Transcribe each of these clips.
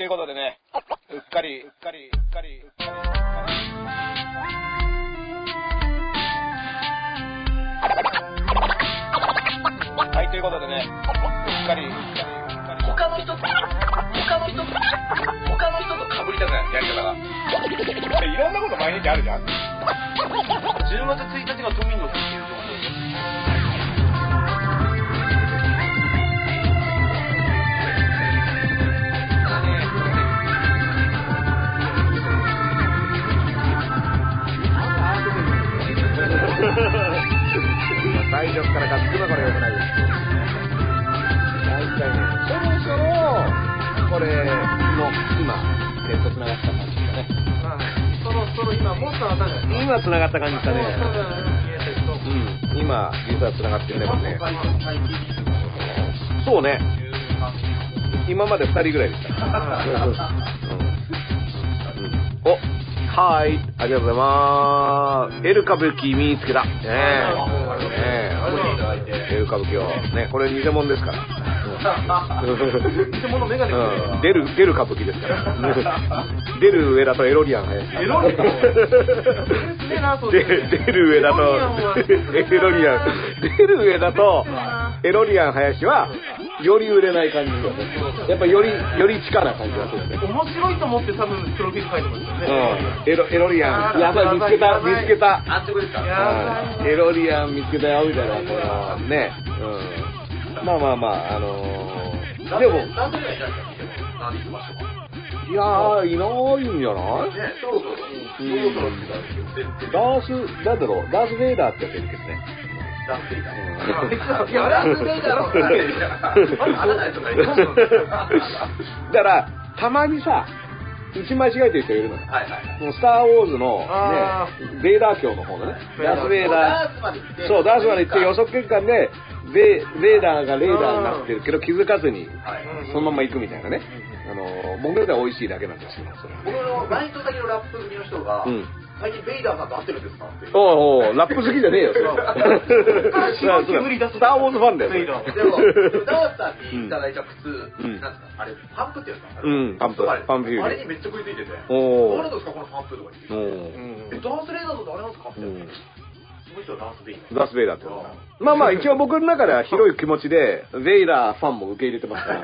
ということでね、うっかり、うっかり、うっかり、うっかり、うっかり。はい、ということでね、うっかり、うっかり、うっかり。他の人と、他の人と、他の人と被りたくない、やり方が。いろんなこと毎日あるじゃん。10月1日が都民の日っていう最初からガッツくなこれ良くないです。大体ね、そろそろ、これの、今、ネット繋がった感じですかね。そろそろ今、モンスターがったんじゃない今繋がった感じですかね。今、実は繋がってるね、これね。そうね。今まで2人ぐらいでした。お、はい、ありがとうございます。エル歌舞伎見つけた。ねえ。ねえ。歌舞伎を。ね、これ偽物ですから。うん偽物メガネうん、出る、出る歌舞伎ですから。出る上田とエロリアン林。エロリアン出る上田と、エロリアンはエロリアン。出る上田と、エロリアン林は、より売れない感じですよね。やっぱより、より地下な感じがするよね。面白いと思って多分プロフィール書いてますよね。うん。エロ、エロリアン。やばい、見つけた、見つけた。安直ですかエロリアン見つけたよ、みたいな、ね。うん。まあまあまあ、あのー、でも、何分ぐらいになるか見ても、何で行きましょうか？いやー、いないんじゃない？ね、そろそろ、そろそろって言ってたダース、なんだろう、ダース・ベイダーってやつけどね。ダンスリーダー。いや、ダンスベイダーの方がいいじゃんあなたやつがいるだから、たまにさ、打ち間違えてる人いるのよ。はいはいはい。もうスター・ウォーズのあね、ベイダー教の方のね、ダース・ベイダダーそう、ダースまで行って予測結果で、ベイベイダーがレーダーになってるけど気づかずに、はい。そのまま行くみたいなね。あの、僕らでは美味しいだけなんですよ、それ。僕のバイト先のラップ組の人が、うん最近ベイダーさんと会ってるんですかって。おうおうラップ好きじゃねえよ、それ白い煙出すスター・ウォーズファンだよ。ダーでも、ダースさんにいただいた靴、ん。なんですか、あれ、パンプってやつか？なうんパンプ。あれパンプあれにめっちゃ食いついてて、おー誰ですか、このパンプとか。言って。おう。え、ダースレーダーズってあれなんですか？って。ダースベイダー。ダース・ベイダーって。まあまあ、一応僕の中では広い気持ちで、ベイダーファンも受け入れてますから。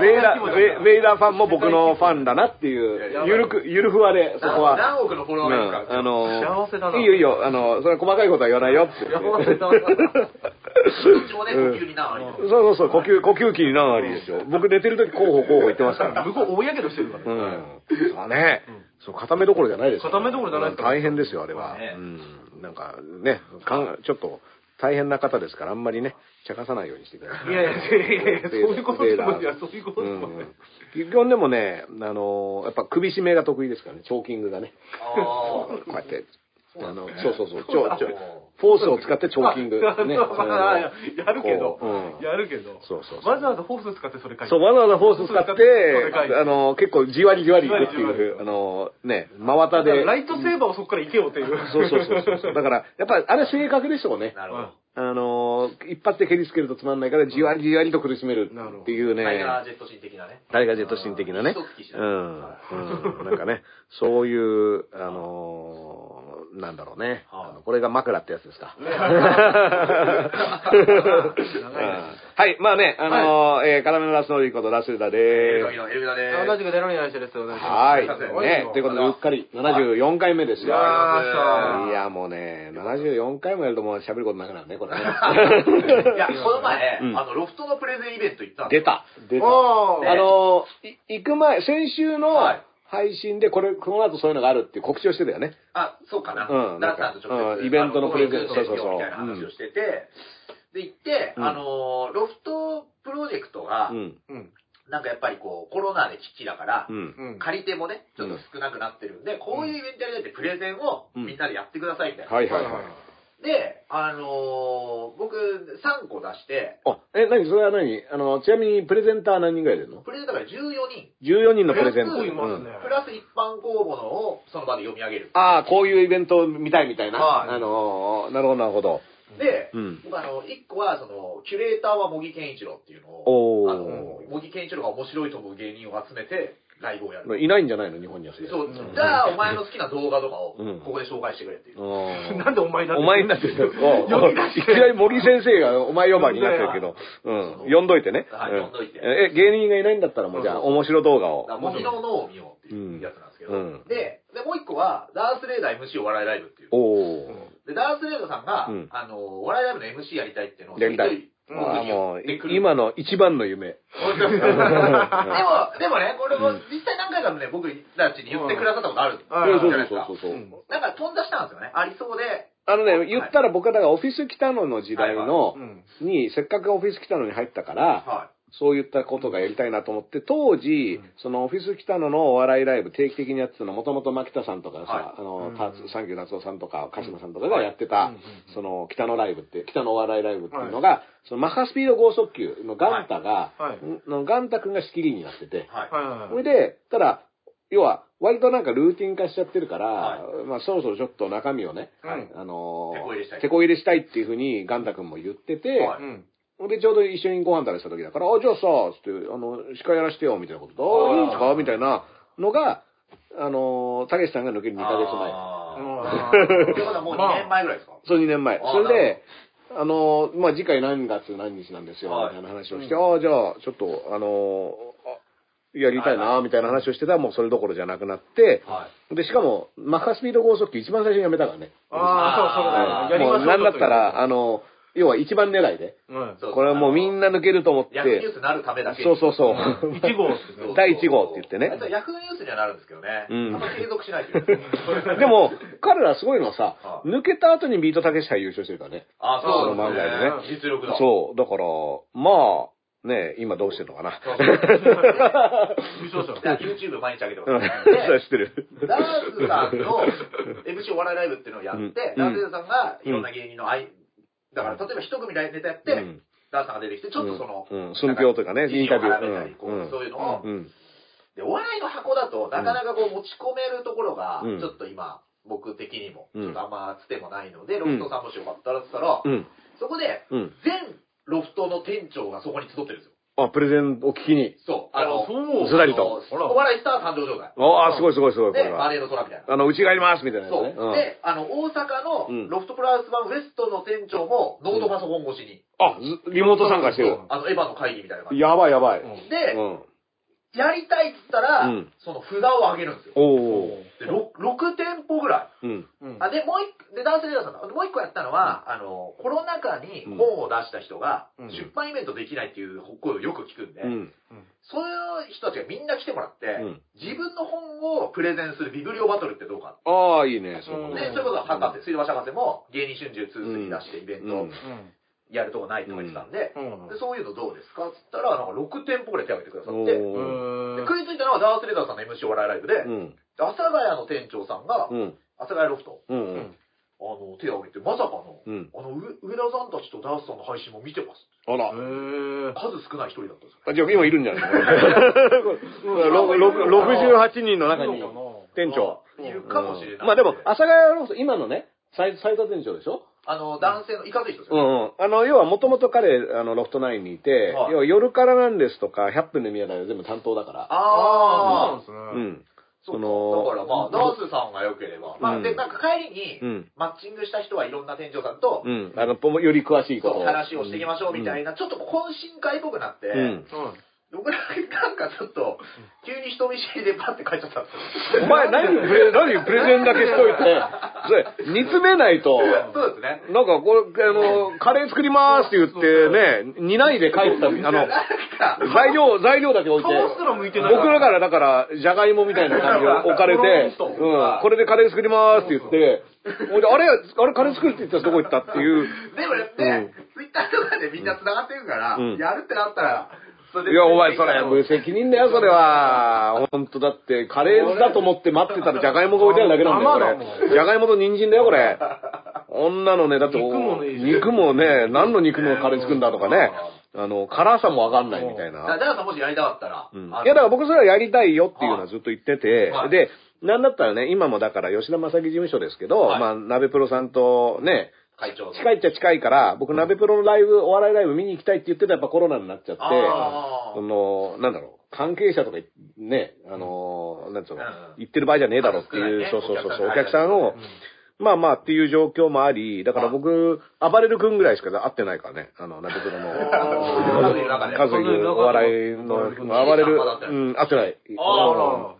ベイダー、ベイダーファンも僕のファンだなっていう、ゆるく、ゆるふわで、そこは。何億のフォロワーがいるかうんあの幸せだないいよいいよ、あの、それ細かいことは言わないよって。幸せだなそうそうそう、呼吸、呼吸器に何ありですよ。僕寝てる時候補候補言ってますから。向こう大やけどしてるから。うん。そうね。そう、固めどころじゃないですよ。固めどころじゃないです大変ですよ、あれは。ねうん。なんか、ね、かんちょっと、大変な方ですから、あんまりね、茶化さないようにしてください。いやいやいやいやそういうことでもいやそういうことでもうん基本でもね、あの、やっぱ首絞めが得意ですからね、チョーキングがね。あこうやって、あの、そうそうそう、ちょ、ちょ、フォースを使ってチョーキング。ね。まあ やるけどやるけど、そうそうわざわざフォース使ってそれ書いてそう、わざわざフォース使ってあの、結構じわりじわりいくっていう、あの、ね、真綿で。ライトセーバーをそこから行けよっていう。そうそうそうそう。だから、やっぱりあれ正確でしょうね。なるほど。あの、一発で蹴りつけるとつまんないから、じわりじわりと苦しめるっていうね。タイガージェットシン的なね。タイガージェットシン的なね。うん。うん。なんかね、そういう、あのーなんだろうね。はいあのこれが枕ってやつですか。はい、まあね、あのーえー、カラメのラスノリコとラスルダエでルガギのエルガで同じくデロニアンしてです。はい。はいね、ということで、うっかり74回目ですよ。いや、もうね、74回もやるともう喋ることなくなるね、これね。いや、この前、うんあの、ロフトのプレゼンイベント行ったんです出た。出た。おーあの行く前、先週のはい配信で、これ、この後そういうのがあるっていう告知をしてたよね。あ、そうかな。うんダンさんと直接、うんイベントのプレゼンあのそうそうそうみたいな話をしてて、で、行って、うんあの、ロフトプロジェクトが、うん。うん。なんかやっぱりこう、コロナで危機だからう、ん。うん。借り手もね、ちょっと少なくなってるんで、こういうイベントやりたいってプレゼンをうんみんなでやってくださいみたいな。はいはいはい。で、あのー僕3個出して、あ、え、何それは何？あの、ちなみにプレゼンター何人ぐらい出るの？プレゼンだから14人、?14 人のプレゼンター。いますねうんプラス一般公募のをその場で読み上げる。ああ、こういうイベント見たいみたいな。はいあのー、なるほどなるほど。で、うん僕あの、一個は、その、キュレーターは茂木健一郎っていうのを、あの、茂木健一郎が面白いと思う芸人を集めて、ライブをやる。いないんじゃないの？日本にはそう、じゃあ、お前の好きな動画とかをうん、ここで紹介してくれっていう。なんでお前になってお前になってる。いきなり森先生がお前呼ばになってるけど、うん。呼んどいてね。はいうん。呼んどいて。え、芸人がいないんだったらもうじゃあ面白動画を。だから茂木の脳を見ようっていうやつなんですけど、うん。で、で、もう一個は、ダースレーダー MC お笑いライブっていう。おー。で、ダースレーダーさんが、うん。あの、お笑いライブの MC やりたいっていうのを、やりたいもう、今の一番の夢。本当 でも、でもね、これも実際何回かね、僕たちに言ってくださったことあるじゃうんないですか。そうそうそう。なんか飛んだしたんですよね。ありそうで。あのね、言ったら僕はだからオフィス来たのの時代のう、ん。に、せっかくオフィス来たのに入ったから、はそういったことがやりたいなと思って、当時、そのオフィス来たののお笑いライブ定期的にやってたの、もともと牧田さんとかさ、はい。あの、うん。たサンキュー夏夫さんとか、鹿島さんとかがやってた、その北のライブって、北のお笑いライブっていうのが、そのマッハスピード剛速球のガンタが、のガンタ君が仕切りになってて。い。、はい。はい。はい。それで、ただ、要は、割となんかルーティン化しちゃってるから、はまあそろそろちょっと中身をね、はい。あのー手こ入れしたい。手こ入れしたいっていうふうにガンタ君も言ってて、はい。うん。で、ちょうど一緒にご飯食べてた時だから、あ、じゃあさ、つって、あの、司会やらしてよ、みたいなことで、あいいんですか？みたいなのが、あの、たけしさんが抜ける2ヶ月前。あーってことはもう2年前ぐらいですかそう、2年前。あそれで、あの、まあ、次回何月何日なんですよ、はいみたいな話をして、ああ、じゃあ、ちょっと、あの、あやりたいな、みたいな話をしてたら、もうそれどころじゃなくなって、はい。で、しかも、マッハスピード剛速球一番最初にやめたからね。ああ、そう、そうだ。やりましょう。なんだったら、あの、要は一番狙いで。うん。そうこれはもうみんな抜けると思って。ヤフーニュースになるためだけにそうそうそう。1号ってね。第1号って言ってねあいつはヤフーニュースにはなるんですけどね。うんあんま継続しないという。でも、彼らすごいのはさは、抜けた後にビートたけし杯優勝してるからね。あ、そうその漫才でね実力だ。そう。だから、まあ、ね、今どうしてるのかな。そうそう優勝者。いや YouTube 毎日上げてうんます。それで 知ってる。ダースさんの MC お笑いライブっていうのをやって、うんダースさんがいろんな芸人の愛、だから例えば一組ネタやって、うん。ダースさんが出てきて、ちょっとその、寸評とかねインタビュー。そういうのを、うん。で、お笑いの箱だと、なかなかこう持ち込めるところが、うん。ちょっと今、僕的にも、うん。ちょっとあんまつてもないので、ロフトさんもしよかったらって言ったら、うん。そこで、うん。全ロフトの店長がそこに集ってるんですよ。あ、プレゼンを聞きに。そう。あの、そうずらりと。お笑いスター誕生状態。ああ、すごいすごいすごい、これで、マは。ネーの空みたいな。あの、うちがいますみたいなそう。ね。うんで、あの、大阪うんのロフトプラスワンウエストの店長も、ノートパソコン越しに、あ、ずリモート参加してる。あの、エヴァの会議みたいな感じやばいやばい。うんで、うん。やりたいっつったら、うんその札を上げるんですよ。おお。で 6, 6店舗ぐらい。うん。うんあで、もう一個、で、男性レーダーさんがもう一個やったのは、あの、コロナ禍に本を出した人が、うん出版イベントできないっていう声をよく聞くんで、うん。そういう人たちがみんな来てもらって、うん自分の本をプレゼンするビブリオバトルってどうか。ああ、いいね。そううんで、そういうことは博士、水道橋博士も芸人春秋2に出してイベントうんやるとこないとか言ってたんで、うん。でそういうのどうですかっつったら、なんか6店舗ぐらい手挙げてくださおって、ーで食いついたのはダースレーダーさんの MC お笑いライブで、うん。阿佐ヶ谷の店長さんが、うん。阿佐ヶ谷ロフト、うん。あの、手を挙げて、まさかの、うん。あの、上上田さんたちとダースさんの配信も見てます。あら。へー数少ない一人だったんですよ。あじゃあ今いるんじゃない？ろろ68人の中に店長。いるかもしれない。まあでも、阿佐ヶ谷ロフト、今のね、斎斎藤店長でしょ？あの、男性の、いかつい人ですよ。うんうん。あの、要はもともと彼、あの、ロフトナインにいて、はい要は夜からなんですとか、100分で宮台は全部担当だから。ああ、そうなんですね。うん。そそうのだからまあ、ダースさんが良ければ。まあ、うんで、なんか帰りに、うん。マッチングした人はいろんな店長さんと、うん。あの、ぽより詳しいことそう、話をしていきましょうみたいな、ちょっと懇親会っぽくなって、うん。うん。僕らなんかちょっと、急に人見知りでパッて帰っちゃったんですよ。お前何プレ、何プレゼンだけしといて、それ、煮詰めないと、そうですね。なんか、これ、あの、カレー作りますって言ってね、煮ないで帰った、あの、材料、材料だけ置いて。僕らからだから、じゃがいもみたいな感じを置かれて、うん、これでカレー作りますって言って、あれ、あれカレー作るって言ったらどこ行ったっていう、でもね、うん。ツイッターとかでみんな繋がってるから、うん。やるってなったら、いや、お前それ、無責任だよ、それは。本当だって、カレーだと思って待ってたら、じゃがいもが置いてあるだけなんだよ、これ。じゃがいもと人参だよ、これ。女のね、だって、肉もね何の肉のカレー作るんだとかね。あの、辛さもわかんないみたいな。だからもしやりたかったら、うん。いや、だから僕それはやりたいよっていうのはずっと言ってて、はい。で、なんだったらね、今もだから吉田正樹事務所ですけど、はい。まあ、鍋プロさんとね、会長の。近いっちゃ近いから、僕、鍋プロのライブ、お笑いライブ見に行きたいって言ってたらやっぱコロナになっちゃって、あその、なんだろう、関係者とかね、あの、なんつうのうん、言ってる場合じゃねえだろっていう、数そうそうそうそう、おお客客さんを、まあまあっていう状況もあり、だから僕、暴れる君ぐらいしか会ってないからね、あの、鍋プロの。あー。数いる中で数いるお笑いの、暴れる、うん、会ってない。あ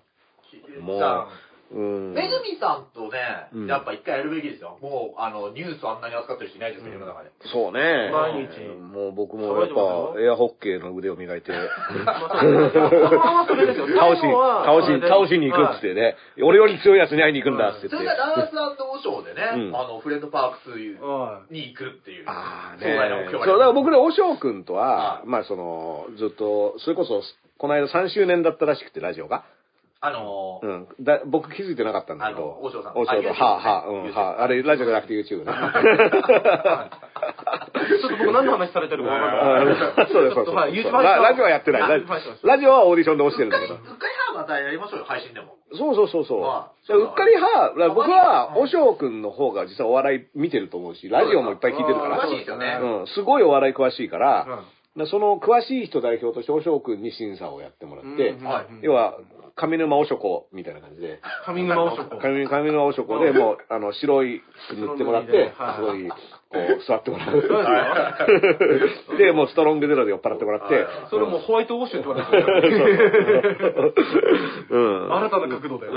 もううん。めぐみさんとねうん、やっぱ一回やるべきですよ。もう、あの、ニュースあんなに扱ってる人いないですよ、世の中で。そうね。毎日もう僕もやっぱ、エアホッケーの腕を磨いて、倒し、倒し、倒しに行くっつってね、俺より強いやつに会いに行くんだっつってそれ。がダンスオショーでね、うんあの、フレンドパークスはに行くっていう。ああね。標そう、だからが僕ね、おしょうくんとはは、いまあその、ずっと、それこそ、この間3周年だったらしくて、ラジオが。あのー、うん。だ僕気づいてなかったんだけど。あのお嬢さんお嬢さん。はあ、はあ、うん、はあ。あれ、ラジオじゃなくて YouTube ね。いちょっと僕何の話されてるか分かんない。あ そうです、そうです。ララジオはやってない。ラジオはオーディションで落ちてるんだけど。うっかりハーまたやりましょうよ、配信でも。そうそうそうそう。まあでうっかり派、僕は、うんおしょうくんの方が実はお笑い見てると思うし、ラジオもいっぱい聞いてるから。詳しいですよね。うん、すごいお笑い詳しいから、その詳しい人代表としておしょうくんに審査をやってもらって、要は、上沼おしょこみたいな感じで、上沼おしょこ。上上沼おしょこでもう、あの、白い服塗ってもらって、はいすごい、こう、座ってもらう。そうで、もうストロングゼロで酔っ払ってもらってはい、それもうホワイトウォッシュって言われてん。新たな角度だよ。う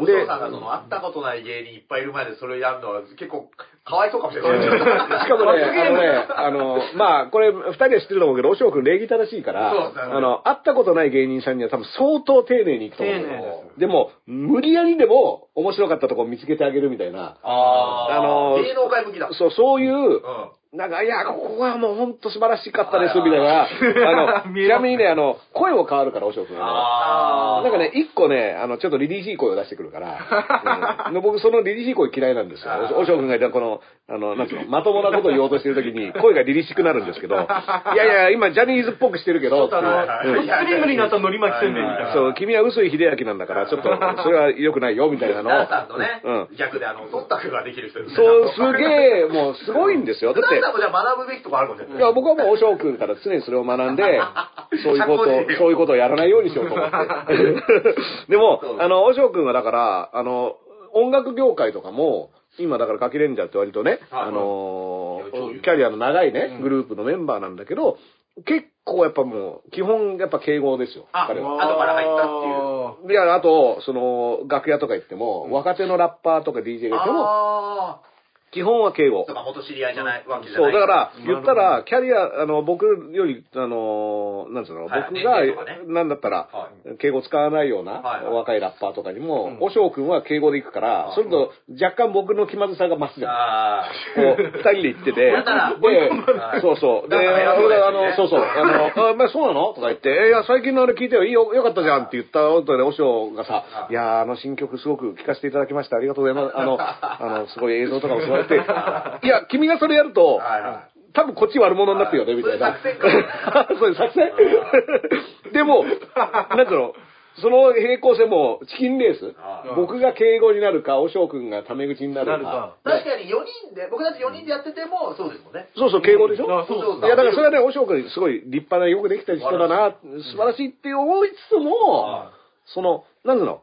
ん。お嬢さんがその、会ったことない芸人いっぱいいる前でそれをやるのは結構、かわいそうかもしれない。しかもね、あのね、あの、まあ、これ、二人は知ってると思うけど、おしょうくん礼儀正しいから、あの、会ったことない芸人さんには多分相当丁寧に行くと思う。丁寧ですでも、無理やりでも面白かったとこ見つけてあげるみたいな、あーあのー芸能界向きだ。そう、そういう、うん。なんか、いや、ここはもう本当素晴らしかったです、みたいな。あの、ちなみにね、あの、声も変わるから、おしょうくんなんかね、一個ね、あの、ちょっとリリーシー声を出してくるから、うんで僕そのリリーシー声嫌いなんですよ。おしょうくんがこの、あの、なんつうの、まともなことを言おうとしてるときに、声がリリーシーくなるんですけど、いやいや、今ジャニーズっぽくしてるけど、ちょっとあの、うんスリムになった海苔巻きせんべいみたいな。そう、君は臼井秀明なんだから、ちょっと、それは良くないよ、みたいなのダンさんとねうん。、逆であの、忖度ができる人そう、すげえ、もうすごいんですよ。だってじゃあ学ぶべきとこあるかもしれない。いや、僕はもう、おしょうくんから常にそれを学んで、そういうことを、そういうことをやらないようにしようと思って。でもあの、おしょうくんはだから、あの、音楽業界とかも、今だからガキレンジャーって割とね、はいあのいや超有名キャリアの長いね、グループのメンバーなんだけど、結構やっぱもう、基本やっぱ敬語ですよ、あ彼は。後から入ったっていう。いや、あと、その、楽屋とか行っても、若手のラッパーとか DJ がいても、あ基本は敬語。元知り合いじゃないわけじゃそう、ない。だから、言ったら、キャリア、あの、僕より、あの、なんつうの、はい。僕年齢とかね。が、なんだったらは、敬語使わないようなはいはい。若いラッパーとかにも、おしょうくんは敬語で行くから、それと若干僕の気まずさが増すじゃん。あ二人で行ってて、だそうそう。で、俺があの、そうそう、あの、あ、まあそうなの？とか言って、えいや、最近のあれ聞いてよ、いいよ、よかったじゃんって言った後で、おしょうがさ、い。やー、あの新曲すごく聴かせていただきました。ありがとうございます。あの、あの、すごい映像とかも素晴らしい。いや、君がそれやると、多分こっち悪者になってるよね、みたいな。そういう作戦 でも、なんつう。の、その平行線もチキンレース。あ僕が敬語になるか、おしょうくんがタメ口になるか。確かに4人で、僕たち4人でやっててもそうですもんね。そうそう、敬語でしょ、あそうそう。いや、だからそれはね、おしょうくんすごい立派な、よくできた人だな、素晴らしいって思いつつも、その、なんつうの、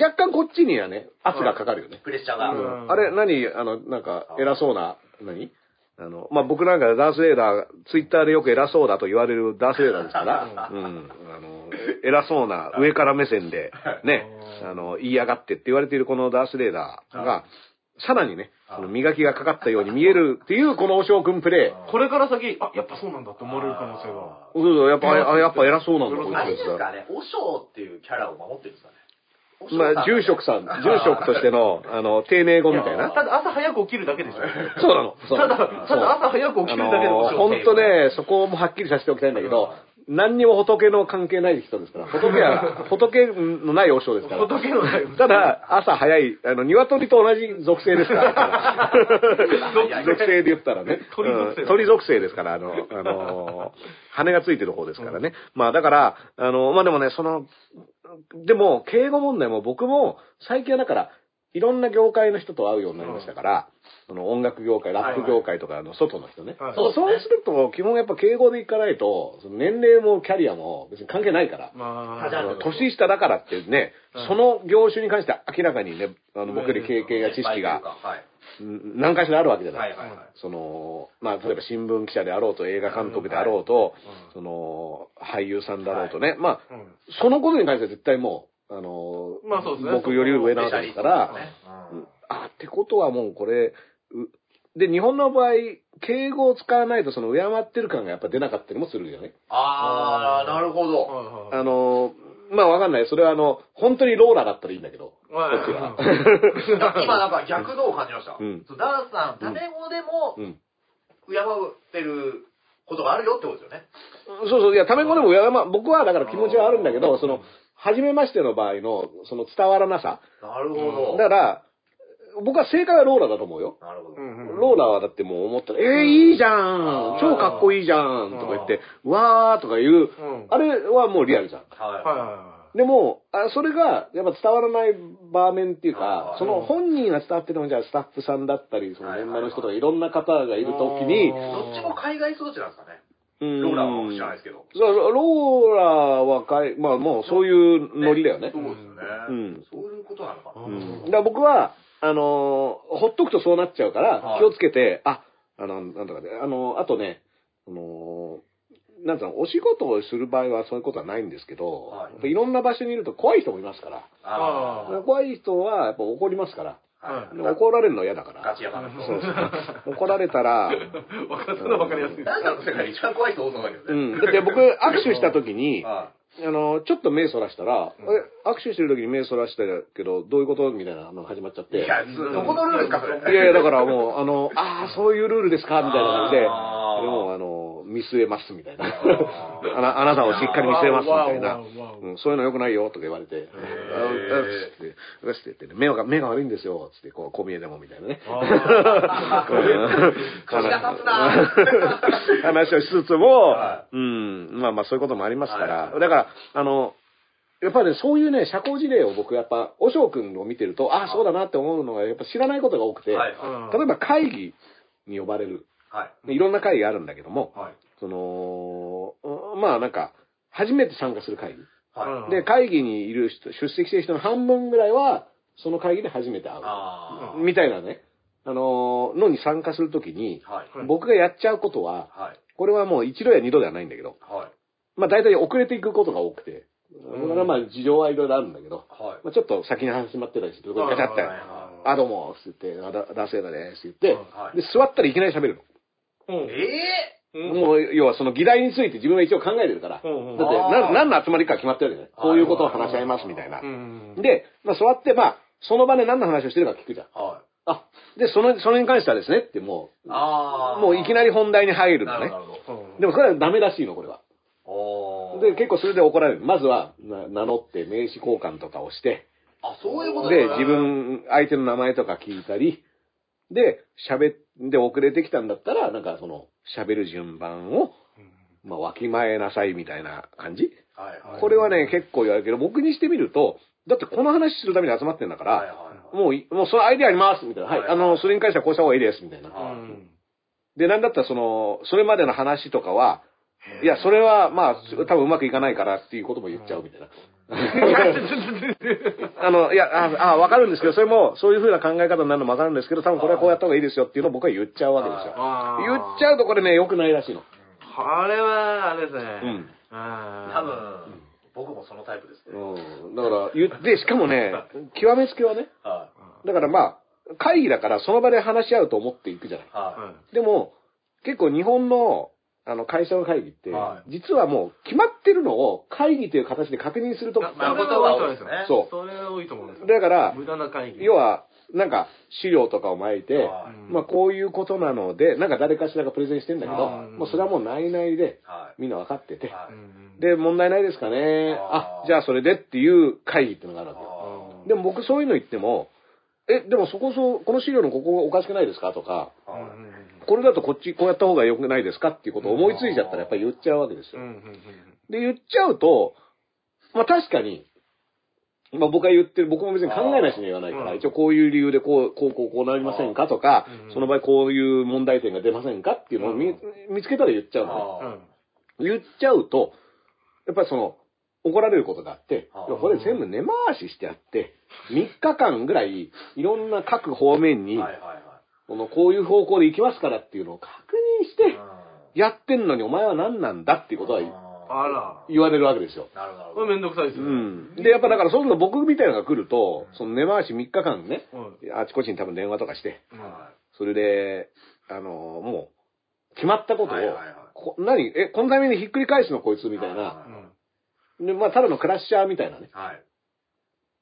若干こっちにはね、圧がかかるよね。プレッシャーが。うんあれ、何あの、なんか、偉そうな、何あの、まあ、僕なんかダース・レーダー、ツイッターでよく偉そうだと言われるダース・レーダーですから、うん、あの、偉そうな上から目線で、ね、あの、言いやがってって言われているこのダース・レーダーが、さらにね、その磨きがかかったように見えるっていうこのおしょうくんプレイ。これから先、あ、やっぱそうなんだって思われる可能性が。そうそう、やっぱ、あやっぱ偉そうなんだ、こいあれつは。ですかね、おしょうっていうキャラを守ってるんですかね。まあ、住職さん、住職としての、あの、丁寧語みたいな。ただ朝早く起きるだけでしょ。そうなの。ただ、ただ朝早く起きるだけでもあのー、本当ね、そこもはっきりさせておきたいんだけど、何にも仏の関係ない人ですから、仏は、仏のない和尚ですから。仏のないただ、朝早い、あの、鶏と同じ属性ですから。属性で言ったらね。鳥属性うん鳥属性ですから、あの、あのー、羽がついてる方ですからね。まあ、だから、あの、まあでもね、その、でも、敬語問題も僕も、最近はだから、いろんな業界の人と会うようになりましたから、その音楽業界、ラップ業界とかの外の人ね。はいそうそうすると、基本やっぱ敬語で行かないと、その年齢もキャリアも別に関係ないから。まあ年下だからってね、うんその業種に関して明らかにね、あの僕より経験や知識がはい。うん何かしらあるわけじゃな。はいいはいはい。その、まあ、例えば新聞記者であろうと、映画監督であろうと、その、俳優さんだろうとね、まあ、あ、うんそのことに関しては絶対もう、あの、まあそうですね僕より上なわけですから、ねうんあ、ってことはもうこれ、うで、日本の場合、敬語を使わないとその敬ってる感がやっぱ出なかったりもするよね。あー、なるほど。はいはいあの、まあわかんない。それはあの、本当にローラだったらいいんだけど、今なんか逆度を感じました。うんダースさん、タメ語でもうん。敬ってることがあるよってことですよね。そうそう、いや、タメ語でも敬ま、僕はだから気持ちはあるんだけど、その、初めましての場合の、その伝わらなさ。なるほど。だから、僕は正解はローラだと思うよ。なるほど。うんローラはだってもう思ったら、えー、いいじゃん超かっこいいじゃんとか言って、わーとか言う、うんあれはもうリアルじゃん。はい。はいはでも、あそれが、やっぱ伝わらない場面っていうかその本人が伝わってるのも、じゃあスタッフさんだったり、その現場の人とかいろんな方がいるときに、あどっちも海外育ちなんですかね。うんローラーは知らないですけど。そうローラはかい、まあもうそういうノリだよね。そうですよね。うんそういうことなのかな。うんだから僕は、あのーほっとくとそうなっちゃうからは、い気をつけて、あ、あの、なんとかで、あの、あとね、あのーなんつうの、お仕事をする場合はそういうことはないんですけど、はいいろんな場所にいると怖い人もいますから、あー怖い人はやっぱ怒りますから、はいで怒られるのは嫌だから。ガチやから。そうそう怒られたら、い。わかるのわかりやすい。なんかの世界で一番怖い人多そうだけどうね。ん。だって僕、握手した時に、はあの、ちょっと目そらしたら、うんえ握手してる時に目そらしたけど、どういうことみたいなのが始まっちゃって。い。いや、どこのルールですか、それ。いやいや、だからもう、あの、ああ、そういうルールですかみたいな感じで、でも、あの、見据えますみたいな。あ あなあなたをしっかり見据えますみたいなそういうの良くないよとか言われて、つって、うって言ってね、目が、目が悪いんですよ、つって、こう、こう見えてもみたいなね。話をしつつもは、うん、まあまあそういうこともありますかはいら、だから、あの、やっぱりね、そういうね、社交辞令を僕、やっぱ、おしょうくんを見てると、ああ、そうだなって思うのが、やっぱ知らないことが多くて、はい。例えば会議に呼ばれる。はい。いろんな会議があるんだけども、はい。その、うんまあなんか、初めて参加する会議。はい。で、会議にいる人、出席してる人の半分ぐらいは、その会議で初めて会う。みたいなね、あのーのに参加するときに、はい。僕がやっちゃうことは、はい。これはもう一度や二度ではないんだけど、はい。まあ大体遅れていくことが多くて、うんだからまあ事情はいろいろあるんだけど、はい。まあ、ちょっと先に始まってたりすると、ガチャって、あ、どうも、って言って、あ、だ、ダセーだね、って言って、はいで、座ったらいきなり喋るの。うんえうんもう、要はその議題について自分は一応考えてるから。だって、何の集まりか決まってるよね。こういうことを話し合いますみたいなう。んで、まあ座って、まあ、その場で何の話をしてるか聞くじゃん。ーはい。あ、で、その、それに関してはですねってもう、もういきなり本題に入るのねなるほ。ど。なるほどうんでもそれはダメらしいの、これは。で、結構それで怒られる。まずは、な名乗って名刺交換とかをして、あ、そういうことで、自分、相手の名前とか聞いたり、で、喋っ、で、遅れてきたんだったら、なんかその、喋る順番を、まあ、わきまえなさいみたいな感じ？はいはい。これはね、結構言われるけど、僕にしてみると、だってこの話するために集まってんだから、はいはいはい。もうい、もうそのアイデアありますみたいな。はい。はいあの、それに関してはこうした方がいいですみたいな。で、なんだったらその、それまでの話とかは、いや、それは、まあ、多分うまくいかないからっていうことも言っちゃうみたいな。あの、いや、あ、あわかるんですけど、それも、そういう風な考え方になるのもわかるんですけど、多分これはこうやった方がいいですよっていうのを僕は言っちゃうわけですよ。言っちゃうとこれね、良くないらしいの。あれは、あれですね。うん。多分、僕もそのタイプですね。うん。だから、言って、しかもね、極めつけはね、はだからまあ、会議だからその場で話し合うと思っていくじゃない。い。ははでも、結構日本の、あの、会社の会議っては、実はもう決まってるのを会議という形で確認するとこい。まあ、まあことは多いですよねそうそれは多いと思うんですよ。だから、無駄な会議。要は、なんか、資料とかを巻いて、はいまあ、こういうことなので、なんか誰かしらがプレゼンしてんだけど、はいもうそれはもう内々で、はい。みんな分かってて、はいうんで、問題ないですかね。あーあ、じゃあそれでっていう会議っていうのがあるわけよ。あでも僕そういうの言っても、え、でもそこそ、この資料のここおかしくないですか？とか、ーはいこれだとこっちこうやった方が良くないですかっていうことを思いついちゃったらやっぱり言っちゃうわけですよ。で、言っちゃうと、まあ確かに、まあ僕が言ってる、僕も別に考えないしには言わないから、うん一応こういう理由でこう、こう、こう、こうなりませんかとか、うん。その場合こういう問題点が出ませんかっていうのを見,、つけたら言っちゃうのね。あ言っちゃうと、やっぱりその、怒られることがあってこれ全部根回ししてあって、3日間ぐらい、いろんな各方面に。このこういう方向で行きますからっていうのを確認して、うんやってんのにお前は何なんだっていうことはああら。言われるわけですよ。ーなるほこど。めんどくさいですよ。うん。で、やっぱだからそういうの僕みたいなのが来ると、その根回し3日間ね、うん。あちこちに多分電話とかして、うんはそれで、あの、もう、決まったことを、はいはいはいこ何？え、このためにひっくり返すのこいつみたいな。で、まあ、ただのクラッシャーみたいなね。はい。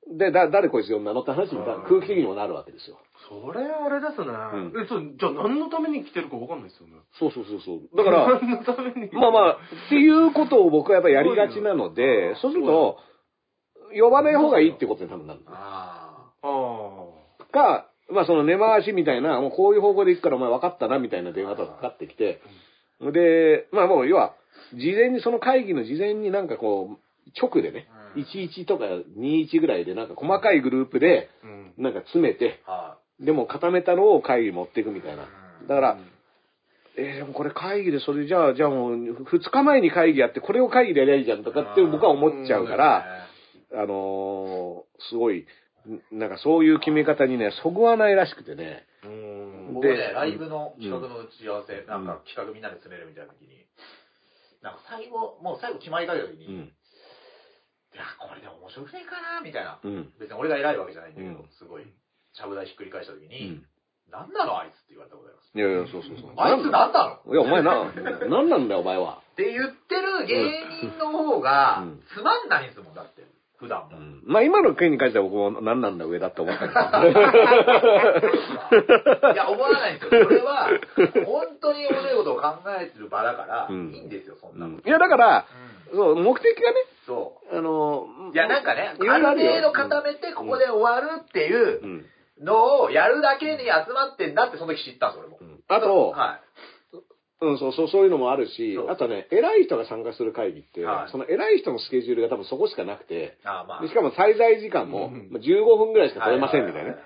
で、だ、誰こいつ呼んだのって話みたいな空気的にもなるわけですよ。それあれですね。んえ、そう、じゃあ何のために来てるかわかんないですよね。そうそうそうそう。だから、何のために？まあまあ、っていうことを僕はやっぱりやりがちなので、そうすると、呼ばない方がいいってことに多分なる。あああ。か、まあその根回しみたいな、もうこういう方向で行くからお前分かったなみたいな電話とかかかってきて、で、まあもう要は、事前にその会議の事前になんかこう、直でね、うん11とか21ぐらいでなんか細かいグループで、うん。なんか詰めて、でも固めたのを会議に持っていくみたいな。うんだから、えーでもこれ会議でそれじゃあ、じゃあもう2日前に会議やってこれを会議でやりゃいいじゃんとかって僕は思っちゃうから、あのーすごい、んなんかそういう決め方にね、そぐわないらしくてね。うん。僕ね、でライブの企画の打ち合わせ、なんか企画みんなで詰めるみたいな時に、なんか最後、もう最後決まりかけた時に、うん。いや、これで面白くねえかな、みたいな。うん。別に俺が偉いわけじゃないんだけど、うんすごい、ちゃぶ台ひっくり返した時うに、ん。なんなのあいつって言われたことあります。いやいや、そうそうそう。あいつなんなの？いや、お前な、なんなんだよ、お前は。って言ってる芸人の方がうん、つまんないんですもん、だって。普段も。うん。まあ今の件に関しては僕も何なんだ上だって思ったけど。いや、思わないんですよ。それは、本当に面白いことを考えてる場だから、うんいいんですよ、そんうなの。んいや、だから、うんそう、目的がね、そあの、う。いや、なんかね、ある程度固めて、ここで終わるっていううん。のをやるだけに集まってんだって、その時知ったんです、俺もう。んあと、はうん、そう、そう、そういうのもあるしあとね、偉い人が参加する会議って、はいその偉い人のスケジュールが多分そこしかなくて、い。ああ、まあ。でしかも滞在時間もうんまあ15分ぐらいしか取れませんみたいなね。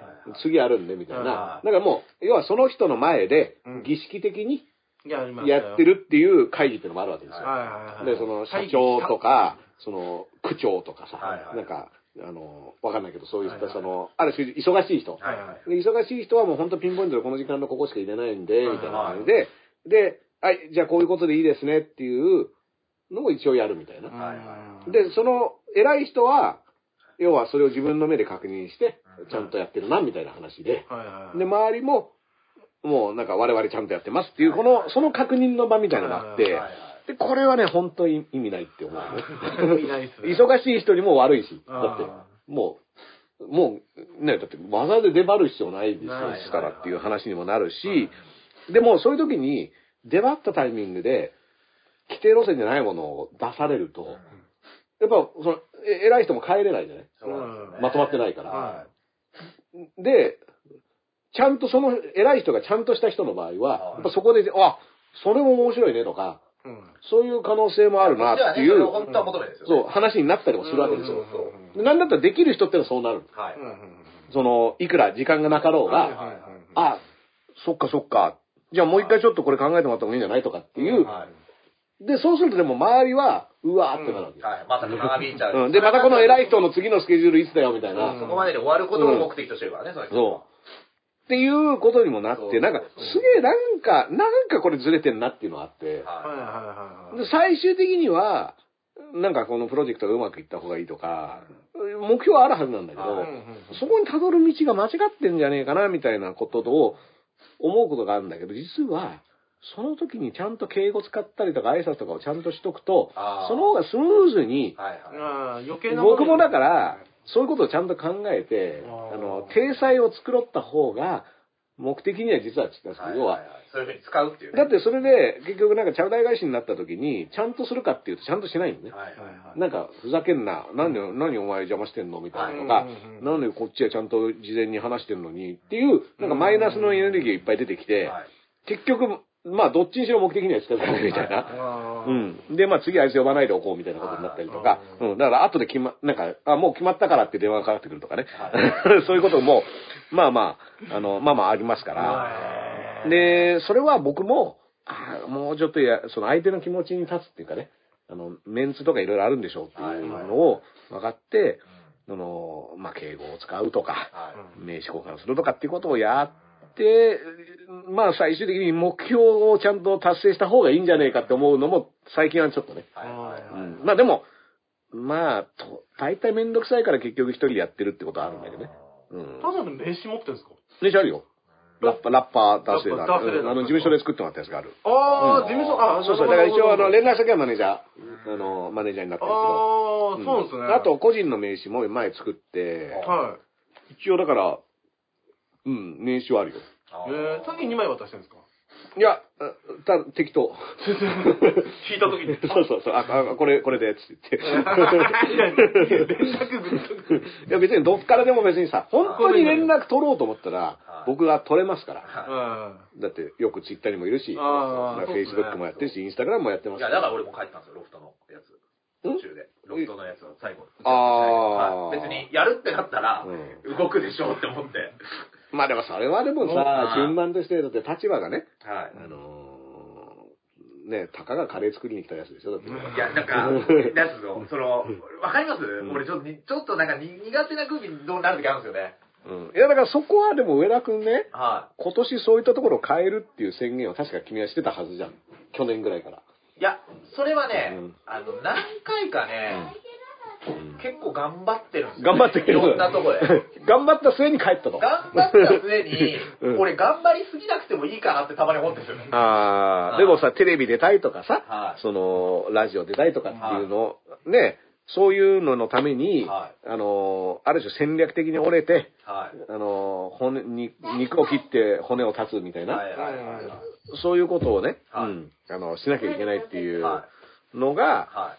次あるんでみたいな。はいだからもう、要はその人の前でうん儀式的にやって。るっていう会議っていうのもあるわけですよ。で、その社長とか、その区長とかさ、はいはいなんか、あの、わかんないけど、そういったはいはいその、ある種忙しい人。はいはい。で忙しい人はもう本当ピンポイントでこの時間のここしか入れないんで、はいみたいな感じで、で、はい、じゃあこういうことでいいですねっていうのを一応やるみたいな。はいはいで、その偉い人は、要はそれを自分の目で確認してうん、ちゃんとやってるな、みたいな話で、はいはい。で、周りも、もうなんか我々ちゃんとやってますっていう、この、その確認の場みたいなのがあってはいはい、で、これはね、本当に意味ないって思うね。意味ないっすね。忙しい人にも悪いし、だって、もう、もう、ね、だって技で出張る必要ないですからっていう話にもなるし、でもそういう時に出張ったタイミングで、規定路線じゃないものを出されると、やっぱ、その、え偉い人も帰れないじゃない？ね。まとまってないから。はで、ちゃんとその偉い人がちゃんとした人の場合は、はい。やっぱそこで、あ、それも面白いねとか、うん。そういう可能性もあるなっていう、ね本当は求めですよね。そう、話になったりもするわけですよ。そうそうでなんだったらできる人ってのはそうなる。はい。うんうんその、いくら時間がなかろうはいが、はいあ、そっかそっか。じゃあもう一回ちょっとこれ考えてもらった方がいいんじゃないとかっていう。はい。で、そうするとでも周りは、うわーってなるわけ。はい。また長引いちゃう。うん、で、またこの偉い人の次のスケジュールいつだよみたいな。うんそこまでで終わることを目的としてるからね、その人そう。っていうことにもなって、なんか、すげえなんか、なんかこれずれてんなっていうのがあって、はいははいはいはい。で最終的には、なんかこのプロジェクトがうまくいった方がいいとか、目標はあるはずなんだけど、はいそこに辿る道が間違ってんじゃねえかな、みたいなことを思うことがあるんだけど、実は、その時にちゃんと敬語使ったりとか挨拶とかをちゃんとしとくとあー、その方がスムーズにい。、はいはい。ああ、余計な僕もだから、ら、そういうことをちゃんと考えて、あの、体裁を作ろった方が、目的には実は違うんですけど、要は、そういうふうに使うっていうね。だってそれで、結局なんかチャウダイ返しになった時に、ちゃんとするかっていうとちゃんとしないのね。はいはい。なんか、ふざけんな。なんで、何お前邪魔してんのみたいなとかうんうんうん、なんでこっちはちゃんと事前に話してんのにっていう、なんかマイナスのエネルギーがいっぱい出てきて、はい結局、まあ、どっちにしろ目的には近づかないみたいな。うん。で、まあ、次あいつ呼ばないでおこうみたいなことになったりとか、うん。だから、後で決ま、なんか、あ、もう決まったからって電話がかかってくるとかね。そういうことも、まあまあ、あの、まあまあありますから。で、それは僕も、あもうちょっとや、その相手の気持ちに立つっていうかね、あの、メンツとかいろいろあるんでしょうっていうのを分かって、その、まあ、敬語を使うとか、はい名刺交換するとかっていうことをやって、まあ最終的に目標をちゃんと達成した方がいいんじゃねえかって思うのも最近はちょっとね。はいはいはいうんまあでも、まあ、と大体めんどくさいから結局一人でやってるってことはあるんだけどね。うん。タザの名刺持ってるんですか？名刺あるよ。ラッパー、ラッパーダースレーダー。ラッパーダースレーダーうんあの、事務所で作ってもらったやつがある。ああ、事務所、あそうそう。だから一応、あの、レ連絡先はマネージャー、あの、マネージャーになってるけど。ああ、そうですね。あと、個人の名刺も前作って、は一応だから、うん、名刺はあるよ。い。えー、さっき2枚渡してるんですか？いや、あた適当。聞いた時に。そうそうそう。あ、あこれ、これで、つって 言って。いや別にどっからでも別にさ、本当に連絡取ろうと思ったら、僕が取れますから。はだってよくツイッターにもいるし、フェイスブックもやってるし、インスタグラムもやってますいや、だから俺も書いてたんですよ、ロフトのやつ。途中で。ロフトのやつを最後。あーはい別に、やるってなったら、動くでしょうって思って。まあでもそれはでもさ、順番として、だって立場がね、はい。あのー、ね、たかがカレー作りに来たやつでしょ、だって。いや、なんか、なんつうの、その、わかります、俺ちょっとに、ちょっとなんかに苦手な空気にどうなる時あるんですよね。うん。いやだからそこはでも上田くんね、は今年そういったところを変えるっていう宣言を確か君はしてたはずじゃん。去年ぐらいから。い。いや、それはね、うんあの、何回かね、結構頑張ってるんですよ、頑張っていろんなとこで。頑張った末に帰ったと。頑張った末に、うん。俺頑張りすぎなくてもいいかなってたまに思ってるんですよね。ああ、でもさ、テレビ出たいとかさ、はい。その、ラジオ出たいとかっていうの、ね、そういうののために、はあの、ある種戦略的に折れて、はい。あの、骨に、肉を切って骨を断つみたいな、はいはいはいはい。そういうことをね、はい。うん、あの、しなきゃいけないっていうはのが、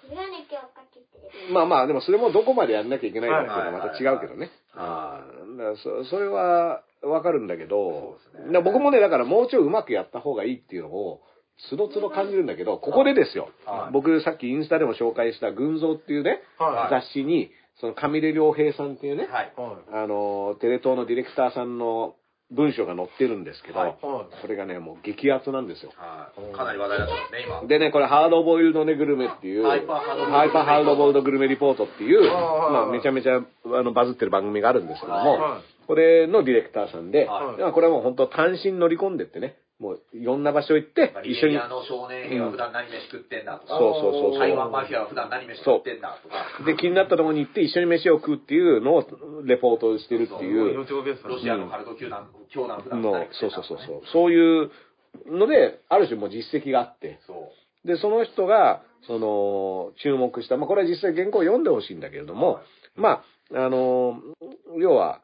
まあまあ、でもそれもどこまでやんなきゃいけないかっていうのはまた違うけどね。はうんだからそそれはわかるんだけど、ね僕もね、だからもうちょいうまくやった方がいいっていうのを、つどつど感じるんだけど、ここでですよ。はい僕さっきインスタでも紹介した群像っていうね、はい雑誌に、その上出良平さんっていうね、はい。はあの、テレ東のディレクターさんの文章が載ってるんですけど、はいい。はこれがね、もう激アツなんですよ。はい。かなり話題になってますね、今。でね、これ、ハードボイルドネグルメっていう、ハイパーハードボイルドーハードボイルドグルメリポートっていう、はいまあ、めちゃめちゃあのバズってる番組があるんですけども、はこれのディレクターさんで、はいまあこれはもう本当単身乗り込んでってね、もういろんな場所行って一緒に、ベリアの少年兵は普段何飯食ってんだとか、そうそうそうそう。台湾マフィアは普段何飯食ってんだとか、で、気になったところに行って一緒に飯を食うっていうのをレポートしてるってい。いう命がけですロシアのカルト球団、教団普段そうそうそうそう、そういうので、ある種もう実績があって、そう。で、その人が、その、注目した、まあ、これは実際原稿を読んでほしいんだけれども、まあ、あの、要は、